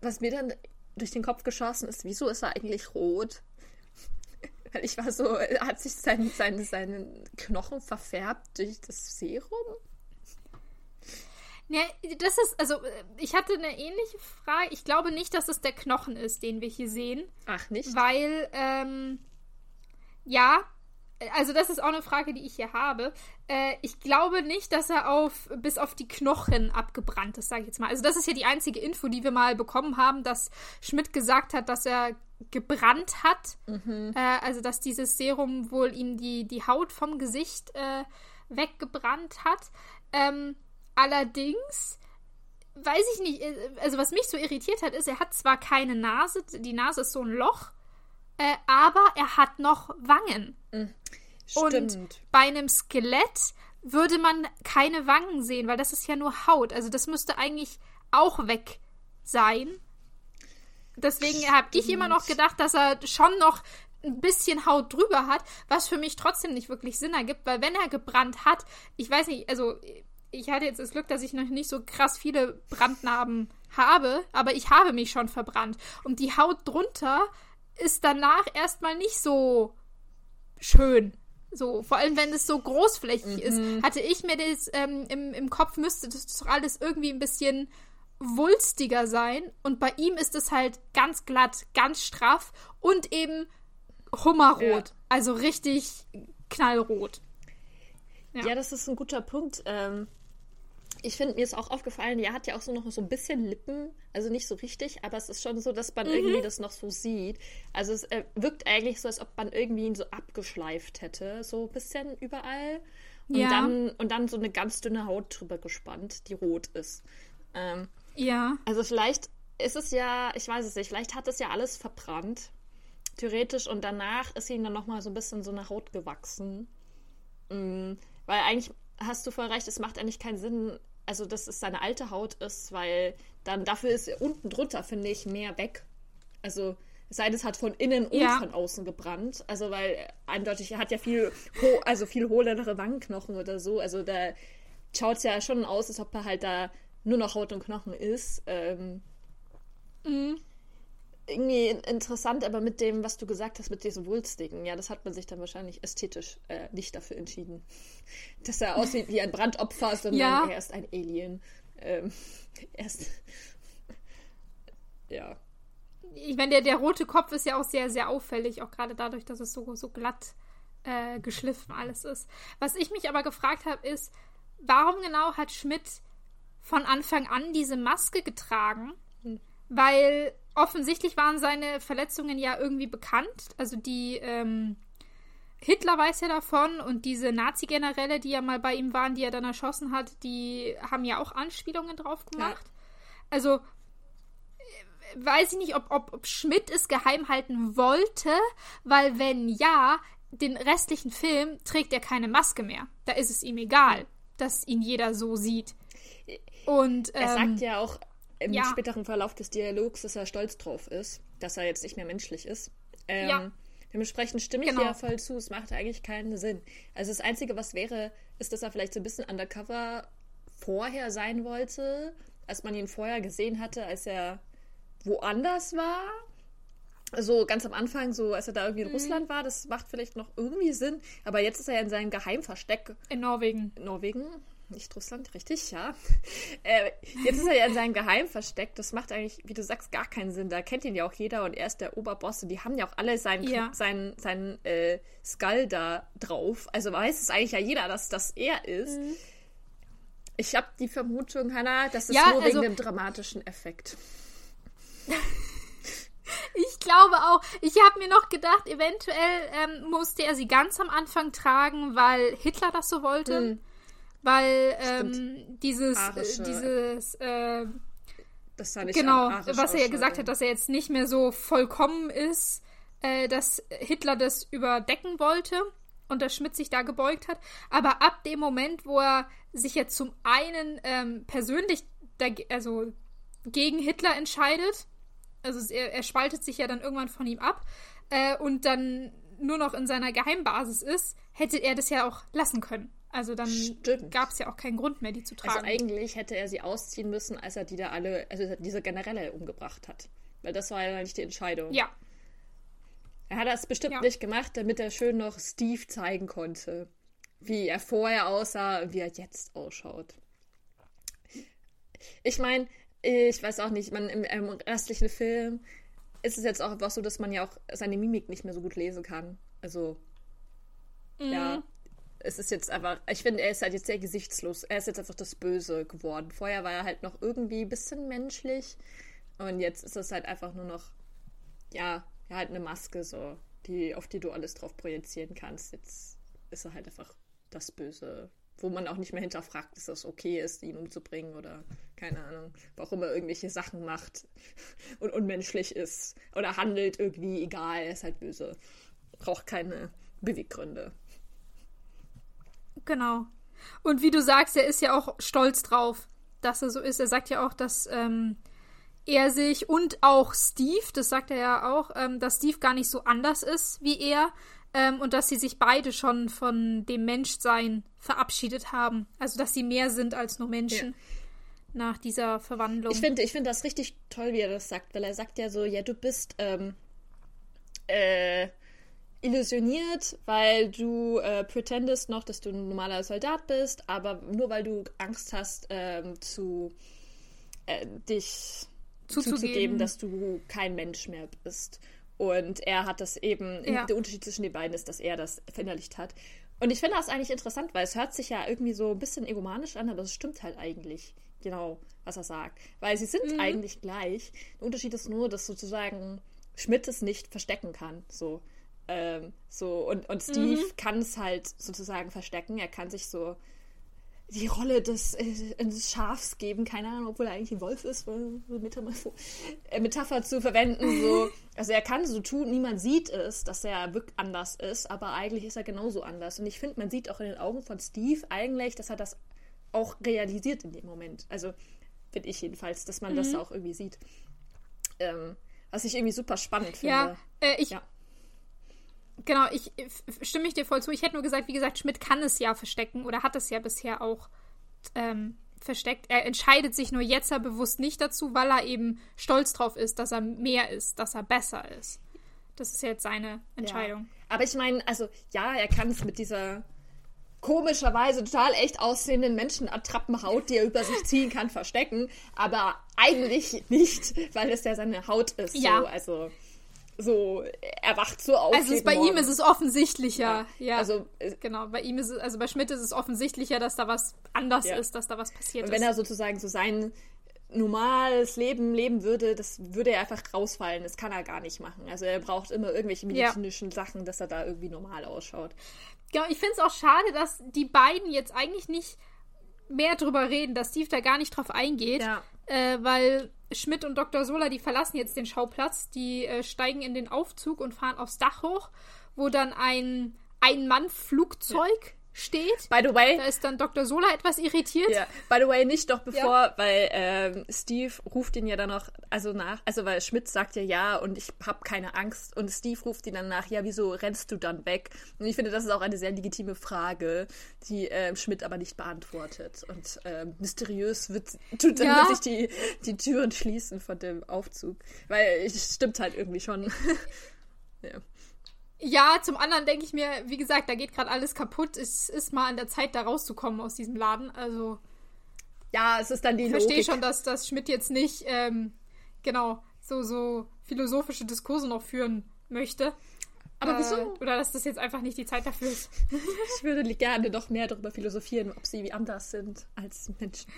was mir dann durch den Kopf geschossen ist, wieso ist er eigentlich rot? Weil ich war so, hat sich sein, sein, seinen Knochen verfärbt durch das Serum?
Ja, das ist, also ich hatte eine ähnliche Frage. Ich glaube nicht, dass es der Knochen ist, den wir hier sehen.
Ach, nicht?
Weil, ähm, ja, also das ist auch eine Frage, die ich hier habe. Äh, ich glaube nicht, dass er auf bis auf die Knochen abgebrannt ist, sage ich jetzt mal. Also das ist ja die einzige Info, die wir mal bekommen haben, dass Schmidt gesagt hat, dass er gebrannt hat. Mhm. Äh, also dass dieses Serum wohl ihm die, die Haut vom Gesicht äh, weggebrannt hat. Ähm, allerdings weiß ich nicht, äh, also was mich so irritiert hat, ist, er hat zwar keine Nase, die Nase ist so ein Loch, äh, aber er hat noch Wangen. Mhm. Und bei einem Skelett würde man keine Wangen sehen, weil das ist ja nur Haut. Also das müsste eigentlich auch weg sein. Deswegen habe ich immer noch gedacht, dass er schon noch ein bisschen Haut drüber hat, was für mich trotzdem nicht wirklich Sinn ergibt, weil wenn er gebrannt hat, ich weiß nicht, also ich hatte jetzt das Glück, dass ich noch nicht so krass viele Brandnarben habe, aber ich habe mich schon verbrannt. Und die Haut drunter ist danach erstmal nicht so schön. So, vor allem wenn es so großflächig mhm. ist, hatte ich mir das ähm, im, im Kopf, müsste das doch alles irgendwie ein bisschen wulstiger sein. Und bei ihm ist es halt ganz glatt, ganz straff und eben hummerrot. Ja. Also richtig knallrot.
Ja. ja. das ist ein guter Punkt. Ähm, ich finde, mir ist auch aufgefallen, er hat ja auch so noch so ein bisschen Lippen, also nicht so richtig, aber es ist schon so, dass man mhm. irgendwie das noch so sieht. Also es äh, wirkt eigentlich so, als ob man irgendwie ihn so abgeschleift hätte, so ein bisschen überall. Und, ja. dann, und dann so eine ganz dünne Haut drüber gespannt, die rot ist. Ähm,
ja.
Also vielleicht ist es ja, ich weiß es nicht, vielleicht hat es ja alles verbrannt, theoretisch, und danach ist ihm dann nochmal so ein bisschen so eine Haut gewachsen. Mhm. Weil eigentlich hast du voll recht, es macht eigentlich keinen Sinn, also dass es seine alte Haut ist, weil dann dafür ist unten drunter, finde ich, mehr weg. Also sei es hat von innen und
Ja.
von außen gebrannt. Also weil eindeutig, er hat ja viel, ho also viel hohlere Wangenknochen oder so. Also da schaut es ja schon aus, als ob er halt da nur noch Haut und Knochen ist. Ähm,
Mhm.
Irgendwie in- interessant, aber mit dem, was du gesagt hast, mit diesen Wulstigen, ja, das hat man sich dann wahrscheinlich ästhetisch äh, nicht dafür entschieden. Dass er aussieht wie ein Brandopfer, sondern
Ja.
er ist ein Alien. Ähm, er ist. ja.
Ich meine, der, der rote Kopf ist ja auch sehr, sehr auffällig, auch gerade dadurch, dass es so, so glatt äh, geschliffen alles ist. Was ich mich aber gefragt habe, ist, warum genau hat Schmidt von Anfang an diese Maske getragen? Weil offensichtlich waren seine Verletzungen ja irgendwie bekannt. Also die ähm, Hitler weiß ja davon und diese Nazi-Generäle, die ja mal bei ihm waren, die er dann erschossen hat, die haben ja auch Anspielungen drauf gemacht. Also weiß ich nicht, ob, ob, ob Schmidt es geheim halten wollte, weil wenn ja, den restlichen Film trägt er keine Maske mehr. Da ist es ihm egal, dass ihn jeder so sieht. Und ähm,
Er sagt ja auch im
ja.
späteren Verlauf des Dialogs, dass er stolz drauf ist, dass er jetzt nicht mehr menschlich ist. Ähm,
Ja.
Dementsprechend stimme ich
Genau.
dir ja voll zu. Es macht eigentlich keinen Sinn. Also das Einzige, was wäre, ist, dass er vielleicht so ein bisschen undercover vorher sein wollte, als man ihn vorher gesehen hatte, als er woanders war. So ganz am Anfang, so als er da
Mhm.
irgendwie in Russland war, das macht vielleicht noch irgendwie Sinn. Aber jetzt ist er ja in seinem Geheimversteck
in Norwegen.
Norwegen, nicht Russland, richtig, ja. Äh, jetzt ist er ja in seinem Geheimversteck. Das macht eigentlich, wie du sagst, gar keinen Sinn. Da kennt ihn ja auch jeder und er ist der Oberboss und die haben ja auch alle seinen,
Ja.
seinen, seinen äh, Skull da drauf. Also weiß es eigentlich ja jeder, dass das er ist. Ich habe die Vermutung, Hannah, das ist
Mhm. Ja,
nur
also-
wegen dem dramatischen Effekt.
Ich glaube auch. Ich habe mir noch gedacht, eventuell ähm, musste er sie ganz am Anfang tragen, weil Hitler das so wollte.
Hm.
Weil ähm, dieses, äh,
Arische-
dieses äh,
Das sah nicht
genau, was er ja gesagt hat, dass er jetzt nicht mehr so vollkommen ist, äh, dass Hitler das überdecken wollte und dass Schmidt sich da gebeugt hat. Aber ab dem Moment, wo er sich jetzt zum einen ähm, persönlich also gegen Hitler entscheidet, also er, er spaltet sich ja dann irgendwann von ihm ab äh, und dann nur noch in seiner Geheimbasis ist, hätte er das ja auch lassen können. Also dann gab es ja auch keinen Grund mehr, die zu
Also
tragen.
eigentlich hätte er sie ausziehen müssen, als er die da alle, also diese Generäle umgebracht hat. Weil das war ja nicht die Entscheidung.
ja,
Er hat das bestimmt
Ja.
nicht gemacht, damit er schön noch Steve zeigen konnte, wie er vorher aussah und wie er jetzt ausschaut. Ich meine, ich weiß auch nicht, man im, im restlichen Film ist es jetzt auch einfach so, dass man ja auch seine Mimik nicht mehr so gut lesen kann. Also, ja, es ist jetzt einfach, ich finde, er ist halt jetzt sehr gesichtslos. Er ist jetzt einfach das Böse geworden. Vorher war er halt noch irgendwie ein bisschen menschlich und jetzt ist es halt einfach nur noch, ja, halt eine Maske so, die, auf die du alles drauf projizieren kannst. Jetzt ist er halt einfach das Böse, wo man auch nicht mehr hinterfragt, dass das okay ist, ihn umzubringen oder keine Ahnung, warum er irgendwelche Sachen macht und unmenschlich ist oder handelt irgendwie, egal, er ist halt böse. Braucht keine Beweggründe.
Genau. Und wie du sagst, er ist ja auch stolz drauf, dass er so ist. Er sagt ja auch, dass ähm, er sich und auch Steve, das sagt er ja auch, ähm, dass Steve gar nicht so anders ist wie er ähm, und dass sie sich beide schon von dem Menschsein verabschiedet haben. Also dass sie mehr sind als nur Menschen nach dieser Verwandlung.
Ich finde ich find das richtig toll, wie er das sagt, weil er sagt ja so, ja, du bist ähm, äh, illusioniert, weil du äh, pretendest noch, dass du ein normaler Soldat bist, aber nur weil du Angst hast, ähm, zu äh, dich
Zuzugeben.
zuzugeben, dass du kein Mensch mehr bist. Und er hat das eben,
Ja.
der Unterschied zwischen den beiden ist, dass er das verinnerlicht hat. Und ich finde das eigentlich interessant, weil es hört sich ja irgendwie so ein bisschen egomanisch an, aber es stimmt halt eigentlich genau, was er sagt. Weil sie sind eigentlich gleich. Der Unterschied ist nur, dass sozusagen Schmidt es nicht verstecken kann. So. Ähm, so und, und Steve kann es halt sozusagen verstecken. Er kann sich so die Rolle des, äh, des Schafs geben, keine Ahnung, obwohl er eigentlich ein Wolf ist, Metapher, äh, Metapher zu verwenden. So. Also er kann so tun, niemand sieht es, dass er wirklich anders ist, aber eigentlich ist er genauso anders. Und ich finde, man sieht auch in den Augen von Steve eigentlich, dass er das auch realisiert in dem Moment. Also finde ich jedenfalls, dass man das auch irgendwie sieht. Ähm, Was ich irgendwie super spannend finde.
Ja, äh, ich. Ja. Genau, ich stimme ich dir voll zu. Ich hätte nur gesagt, wie gesagt, Schmidt kann es ja verstecken oder hat es ja bisher auch ähm, versteckt. Er entscheidet sich nur jetzt bewusst nicht dazu, weil er eben stolz drauf ist, dass er mehr ist, dass er besser ist. Das ist jetzt seine Entscheidung. Ja.
Aber ich meine, also ja, er kann es mit dieser komischerweise total echt aussehenden Menschenattrappenhaut, die er über sich ziehen kann, verstecken. Aber eigentlich nicht, weil es ja seine Haut ist. Ja. So, also so, er wacht so auf.
Also bei Morgen. ihm ist es offensichtlicher, ja. ja. Also äh, genau, bei ihm ist es, also bei Schmidt ist es offensichtlicher, dass da was anders ja. ist, dass da was passiert
Und wenn
ist.
er sozusagen so sein normales Leben leben würde, das würde er einfach rausfallen. Das kann er gar nicht machen. Also er braucht immer irgendwelche medizinischen ja. Sachen, dass er da irgendwie normal ausschaut.
Genau, ich finde es auch schade, dass die beiden jetzt eigentlich nicht mehr drüber reden, dass Steve da gar nicht drauf eingeht. Ja. Äh, weil Schmidt und Dr. Sola, die verlassen jetzt den Schauplatz, die äh, steigen in den Aufzug und fahren aufs Dach hoch, wo dann ein Ein-Mann-Flugzeug ja steht.
By the way.
Da ist dann Dr. Sola etwas irritiert.
Ja, by the way, nicht doch bevor, ja. weil ähm, Steve ruft ihn ja dann noch, also nach, also weil Schmidt sagt ja ja und ich habe keine Angst und Steve ruft ihn dann nach, ja, wieso rennst du dann weg? Und ich finde, das ist auch eine sehr legitime Frage, die ähm, Schmidt aber nicht beantwortet. Und ähm, mysteriös wird, tut dann ja. sich die, die Türen schließen von dem Aufzug. Weil es stimmt halt irgendwie schon.
ja. Ja, zum anderen denke ich mir, wie gesagt, da geht gerade alles kaputt. Es ist mal an der Zeit, da rauszukommen aus diesem Laden. Also.
Ja, es ist dann die
Ich verstehe schon, dass, dass Schmidt jetzt nicht, ähm, genau, so, so philosophische Diskurse noch führen möchte. Aber äh, wieso? Oder dass das jetzt einfach nicht die Zeit dafür ist.
ich würde gerne noch mehr darüber philosophieren, ob sie wie anders sind als Menschen.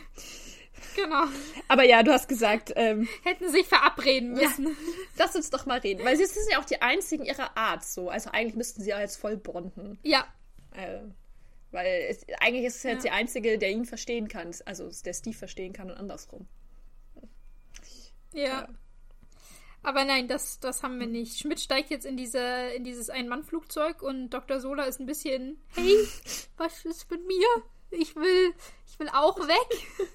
Genau.
Aber ja, du hast gesagt. Ähm,
Hätten sich verabreden müssen. Ja,
lass uns doch mal reden. Weil sie sind ja auch die einzigen ihrer Art so. Also eigentlich müssten sie ja jetzt voll bonden.
Ja.
Äh, weil es, eigentlich ist es jetzt ja. die einzige, der ihn verstehen kann. Also der Steve verstehen kann und andersrum.
Ja. ja. Aber nein, das, das haben wir nicht. Schmidt steigt jetzt in, diese, in dieses Ein-Mann-Flugzeug und Dr. Sola ist ein bisschen, hey, was ist mit mir? Ich will, ich will auch weg.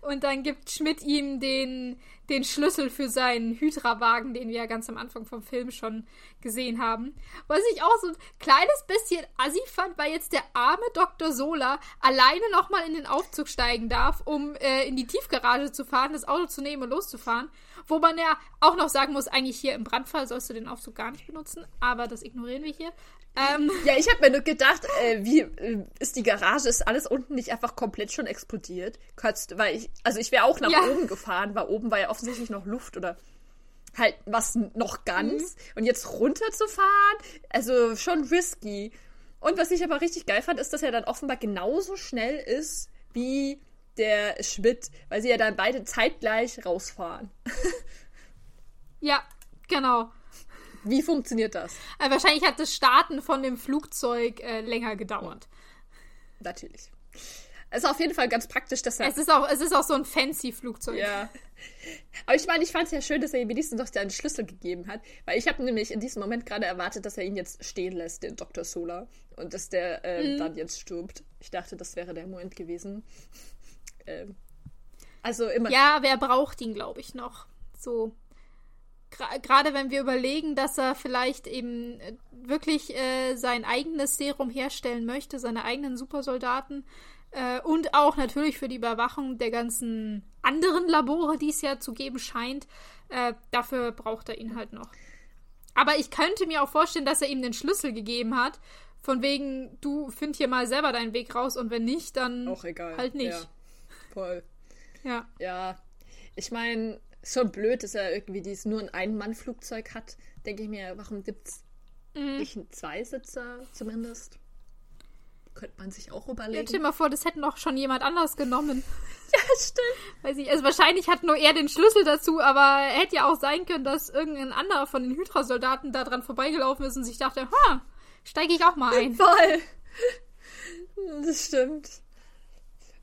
Und dann gibt Schmidt ihm den, den Schlüssel für seinen Hydra-Wagen, den wir ja ganz am Anfang vom Film schon gesehen haben. Was ich auch so ein kleines bisschen assi fand, weil jetzt der arme Dr. Sola alleine nochmal in den Aufzug steigen darf, um äh, in die Tiefgarage zu fahren, das Auto zu nehmen und loszufahren. Wo man ja auch noch sagen muss, eigentlich hier im Brandfall sollst du den Aufzug gar nicht benutzen, aber das ignorieren wir hier.
Ähm, ja, ich habe mir nur gedacht, äh, wie äh, ist die Garage, ist alles unten nicht einfach komplett schon explodiert? Kotzt, weil ich, also ich wäre auch nach ja. oben gefahren, weil oben war ja offensichtlich noch Luft oder halt was noch ganz. Mhm. Und jetzt runterzufahren, also schon risky. Und was ich aber richtig geil fand, ist, dass er dann offenbar genauso schnell ist wie der Schmidt, weil sie ja dann beide zeitgleich rausfahren.
ja, genau.
Wie funktioniert das?
Äh, wahrscheinlich hat das Starten von dem Flugzeug äh, länger gedauert.
Natürlich. Es ist auf jeden Fall ganz praktisch, dass er.
Es ist auch, es ist auch so ein fancy Flugzeug.
Ja. Aber ich meine, ich fand es ja schön, dass er ihm wenigstens noch einen Schlüssel gegeben hat. Weil ich habe nämlich in diesem Moment gerade erwartet, dass er ihn jetzt stehen lässt, den Dr. Sola. Und dass der äh, mhm. dann jetzt stirbt. Ich dachte, das wäre der Moment gewesen. Ähm, also immer.
Ja, wer braucht ihn, glaube ich, noch? So gerade wenn wir überlegen, dass er vielleicht eben äh, wirklich äh, sein eigenes Serum herstellen möchte, seine eigenen Supersoldaten äh, und auch natürlich für die Überwachung der ganzen anderen Labore, die es ja zu geben scheint, äh, dafür braucht er ihn halt noch. Aber ich könnte mir auch vorstellen, dass er ihm den Schlüssel gegeben hat, von wegen, du find hier mal selber deinen Weg raus und wenn nicht, dann halt nicht. Ja,
voll.
Ja.
Ja. Ich meine, schon blöd, dass er irgendwie dieses nur ein Ein-Mann-Flugzeug hat. Denke ich mir, warum gibt es mhm. nicht einen Zweisitzer zumindest? Könnte man sich auch überlegen. Ja,
stell dir mal vor, das hätte noch schon jemand anders genommen.
ja, stimmt.
Weiß ich, also wahrscheinlich hat nur er den Schlüssel dazu, aber hätte ja auch sein können, dass irgendein anderer von den Hydra-Soldaten da dran vorbeigelaufen ist und sich dachte, ha, steige ich auch mal ein.
Voll. Das stimmt.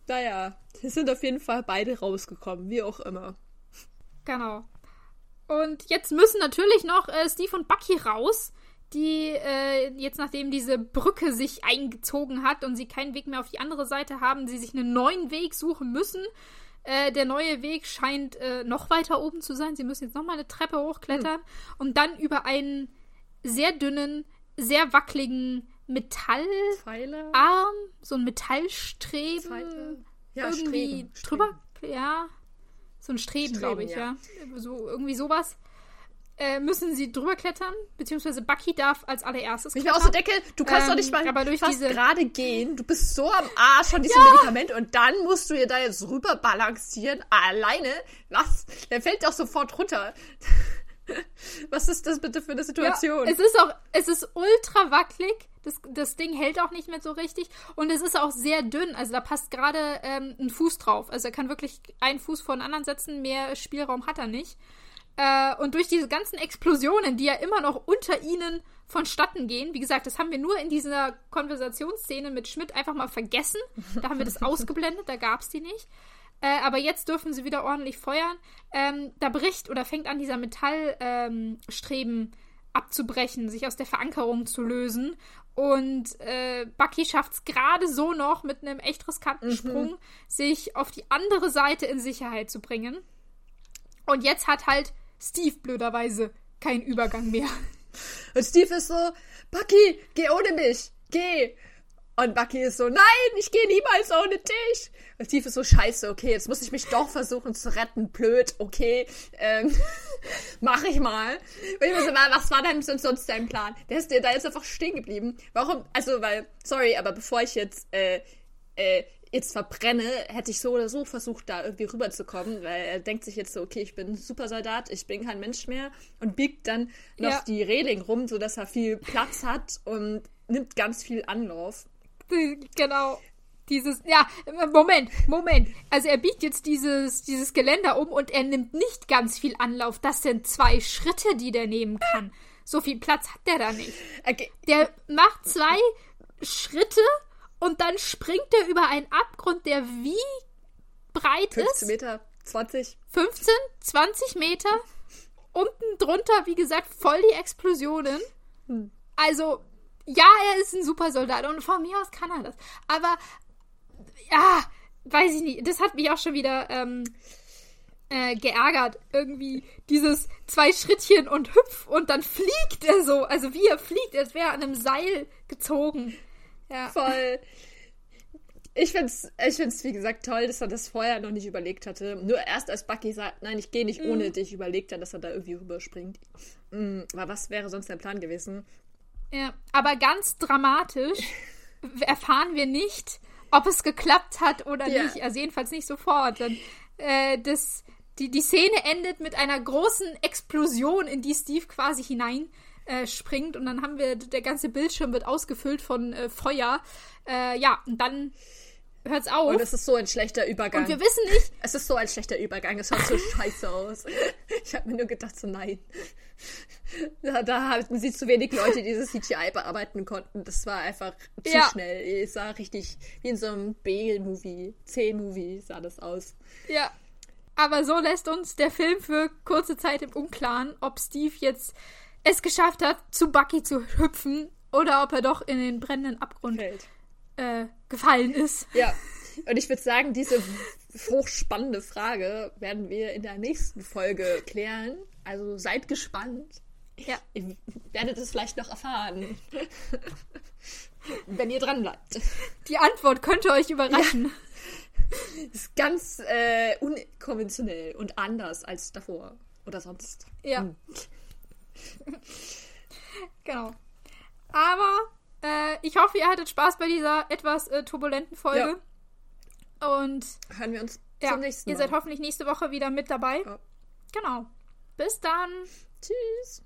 Naja, wir sind auf jeden Fall beide rausgekommen, wie auch immer.
Genau. Und jetzt müssen natürlich noch äh, Steve und Bucky raus, die äh, jetzt nachdem diese Brücke sich eingezogen hat und sie keinen Weg mehr auf die andere Seite haben, sie sich einen neuen Weg suchen müssen. Äh, der neue Weg scheint äh, noch weiter oben zu sein. Sie müssen jetzt nochmal eine Treppe hochklettern hm. und dann über einen sehr dünnen, sehr wackeligen Metallarm, so ein Metallstreben. Zeile. Ja, irgendwie Streben. drüber. Streben. Ja. So ein Streben, glaube ich, ja. ja. So, irgendwie sowas. Äh, müssen sie drüber klettern, beziehungsweise Bucky darf als allererstes
klettern. Ich bin aus der Decke, du kannst ähm, doch nicht mal aber durch fast diese... gerade gehen. Du bist so am Arsch von diesem ja. Medikament und dann musst du ihr da jetzt rüber balancieren, alleine. Was? Der fällt doch sofort runter. Was ist das bitte für eine Situation?
Ja, es ist auch, es ist ultra wackelig. Das, das Ding hält auch nicht mehr so richtig. Und es ist auch sehr dünn. Also da passt gerade ähm, ein Fuß drauf. Also er kann wirklich einen Fuß vor den anderen setzen. Mehr Spielraum hat er nicht. Äh, und durch diese ganzen Explosionen, die ja immer noch unter ihnen vonstatten gehen, wie gesagt, das haben wir nur in dieser Konversationsszene mit Schmidt einfach mal vergessen. Da haben wir das ausgeblendet, da gab es die nicht. Äh, aber jetzt dürfen sie wieder ordentlich feuern. Ähm, da bricht oder fängt an, dieser Metallstreben ähm, abzubrechen, sich aus der Verankerung zu lösen. Und äh, Bucky schafft es gerade so noch mit einem echt riskanten mhm. Sprung, sich auf die andere Seite in Sicherheit zu bringen. Und jetzt hat halt Steve blöderweise keinen Übergang mehr.
Und Steve ist so, Bucky, geh ohne mich, geh. Und Bucky ist so, nein, ich gehe niemals ohne dich. Und Steve ist so, scheiße, okay, jetzt muss ich mich doch versuchen zu retten. Blöd, okay, ähm, mach ich mal. Und ich muss so, was war denn sonst dein Plan? Der ist dir da jetzt einfach stehen geblieben. Warum? Also, weil, sorry, aber bevor ich jetzt, äh, äh, jetzt verbrenne, hätte ich so oder so versucht, da irgendwie rüberzukommen, weil er denkt sich jetzt so, okay, ich bin ein Supersoldat, ich bin kein Mensch mehr und biegt dann noch ja. die Reling rum, sodass er viel Platz hat und nimmt ganz viel Anlauf.
Genau. Dieses, ja, Moment, Moment. Also er biegt jetzt dieses, dieses Geländer um und er nimmt nicht ganz viel Anlauf. Das sind zwei Schritte, die der nehmen kann. So viel Platz hat der da nicht. Okay. Der macht zwei Schritte und dann springt er über einen Abgrund, der wie breit 15 ist.
15 Meter, 20.
15, 20 Meter. Unten drunter, wie gesagt, voll die Explosionen. Hm. Also, ja, er ist ein Supersoldat und von mir aus kann er das. Aber, ja, weiß ich nicht. Das hat mich auch schon wieder ähm, äh, geärgert. Irgendwie dieses zwei Schrittchen und hüpf und dann fliegt er so. Also wie er fliegt, als wäre er an einem Seil gezogen. Ja.
Voll. Ich find's, ich find's, wie gesagt, toll, dass er das vorher noch nicht überlegt hatte. Nur erst als Bucky sagt, nein, ich gehe nicht ohne mm. dich, überlegt er, dass er da irgendwie rüberspringt. Mm, aber was wäre sonst der Plan gewesen?
Ja, aber ganz dramatisch erfahren wir nicht, ob es geklappt hat oder ja. nicht. Also jedenfalls nicht sofort. Denn, äh, das, die, die Szene endet mit einer großen Explosion, in die Steve quasi hinein äh, springt und dann haben wir, der ganze Bildschirm wird ausgefüllt von äh, Feuer. Äh, ja, und dann hört's auf.
Und es ist so ein schlechter Übergang.
Und wir wissen nicht.
Es ist so ein schlechter Übergang. Es schaut so scheiße aus. Ich habe mir nur gedacht, so nein. Da, da hatten sie zu wenig Leute, die dieses CGI bearbeiten konnten. Das war einfach zu ja. schnell. Es sah richtig wie in so einem B-Movie, C-Movie sah das aus.
Ja. Aber so lässt uns der Film für kurze Zeit im Unklaren, ob Steve jetzt es geschafft hat, zu Bucky zu hüpfen oder ob er doch in den brennenden Abgrund äh, gefallen ist.
Ja. Und ich würde sagen, diese hochspannende Frage werden wir in der nächsten Folge klären. Also seid gespannt.
Ja.
Ihr werdet es vielleicht noch erfahren. Wenn ihr dran bleibt.
Die Antwort könnte euch überraschen.
Ja. Ist ganz äh, unkonventionell und anders als davor oder sonst.
Ja. Hm. genau. Aber äh, ich hoffe, ihr hattet Spaß bei dieser etwas äh, turbulenten Folge. Ja. Und
hören wir uns
ja, zum nächsten Mal. Ihr seid hoffentlich nächste Woche wieder mit dabei. Ja. Genau. Bis dann.
Tschüss.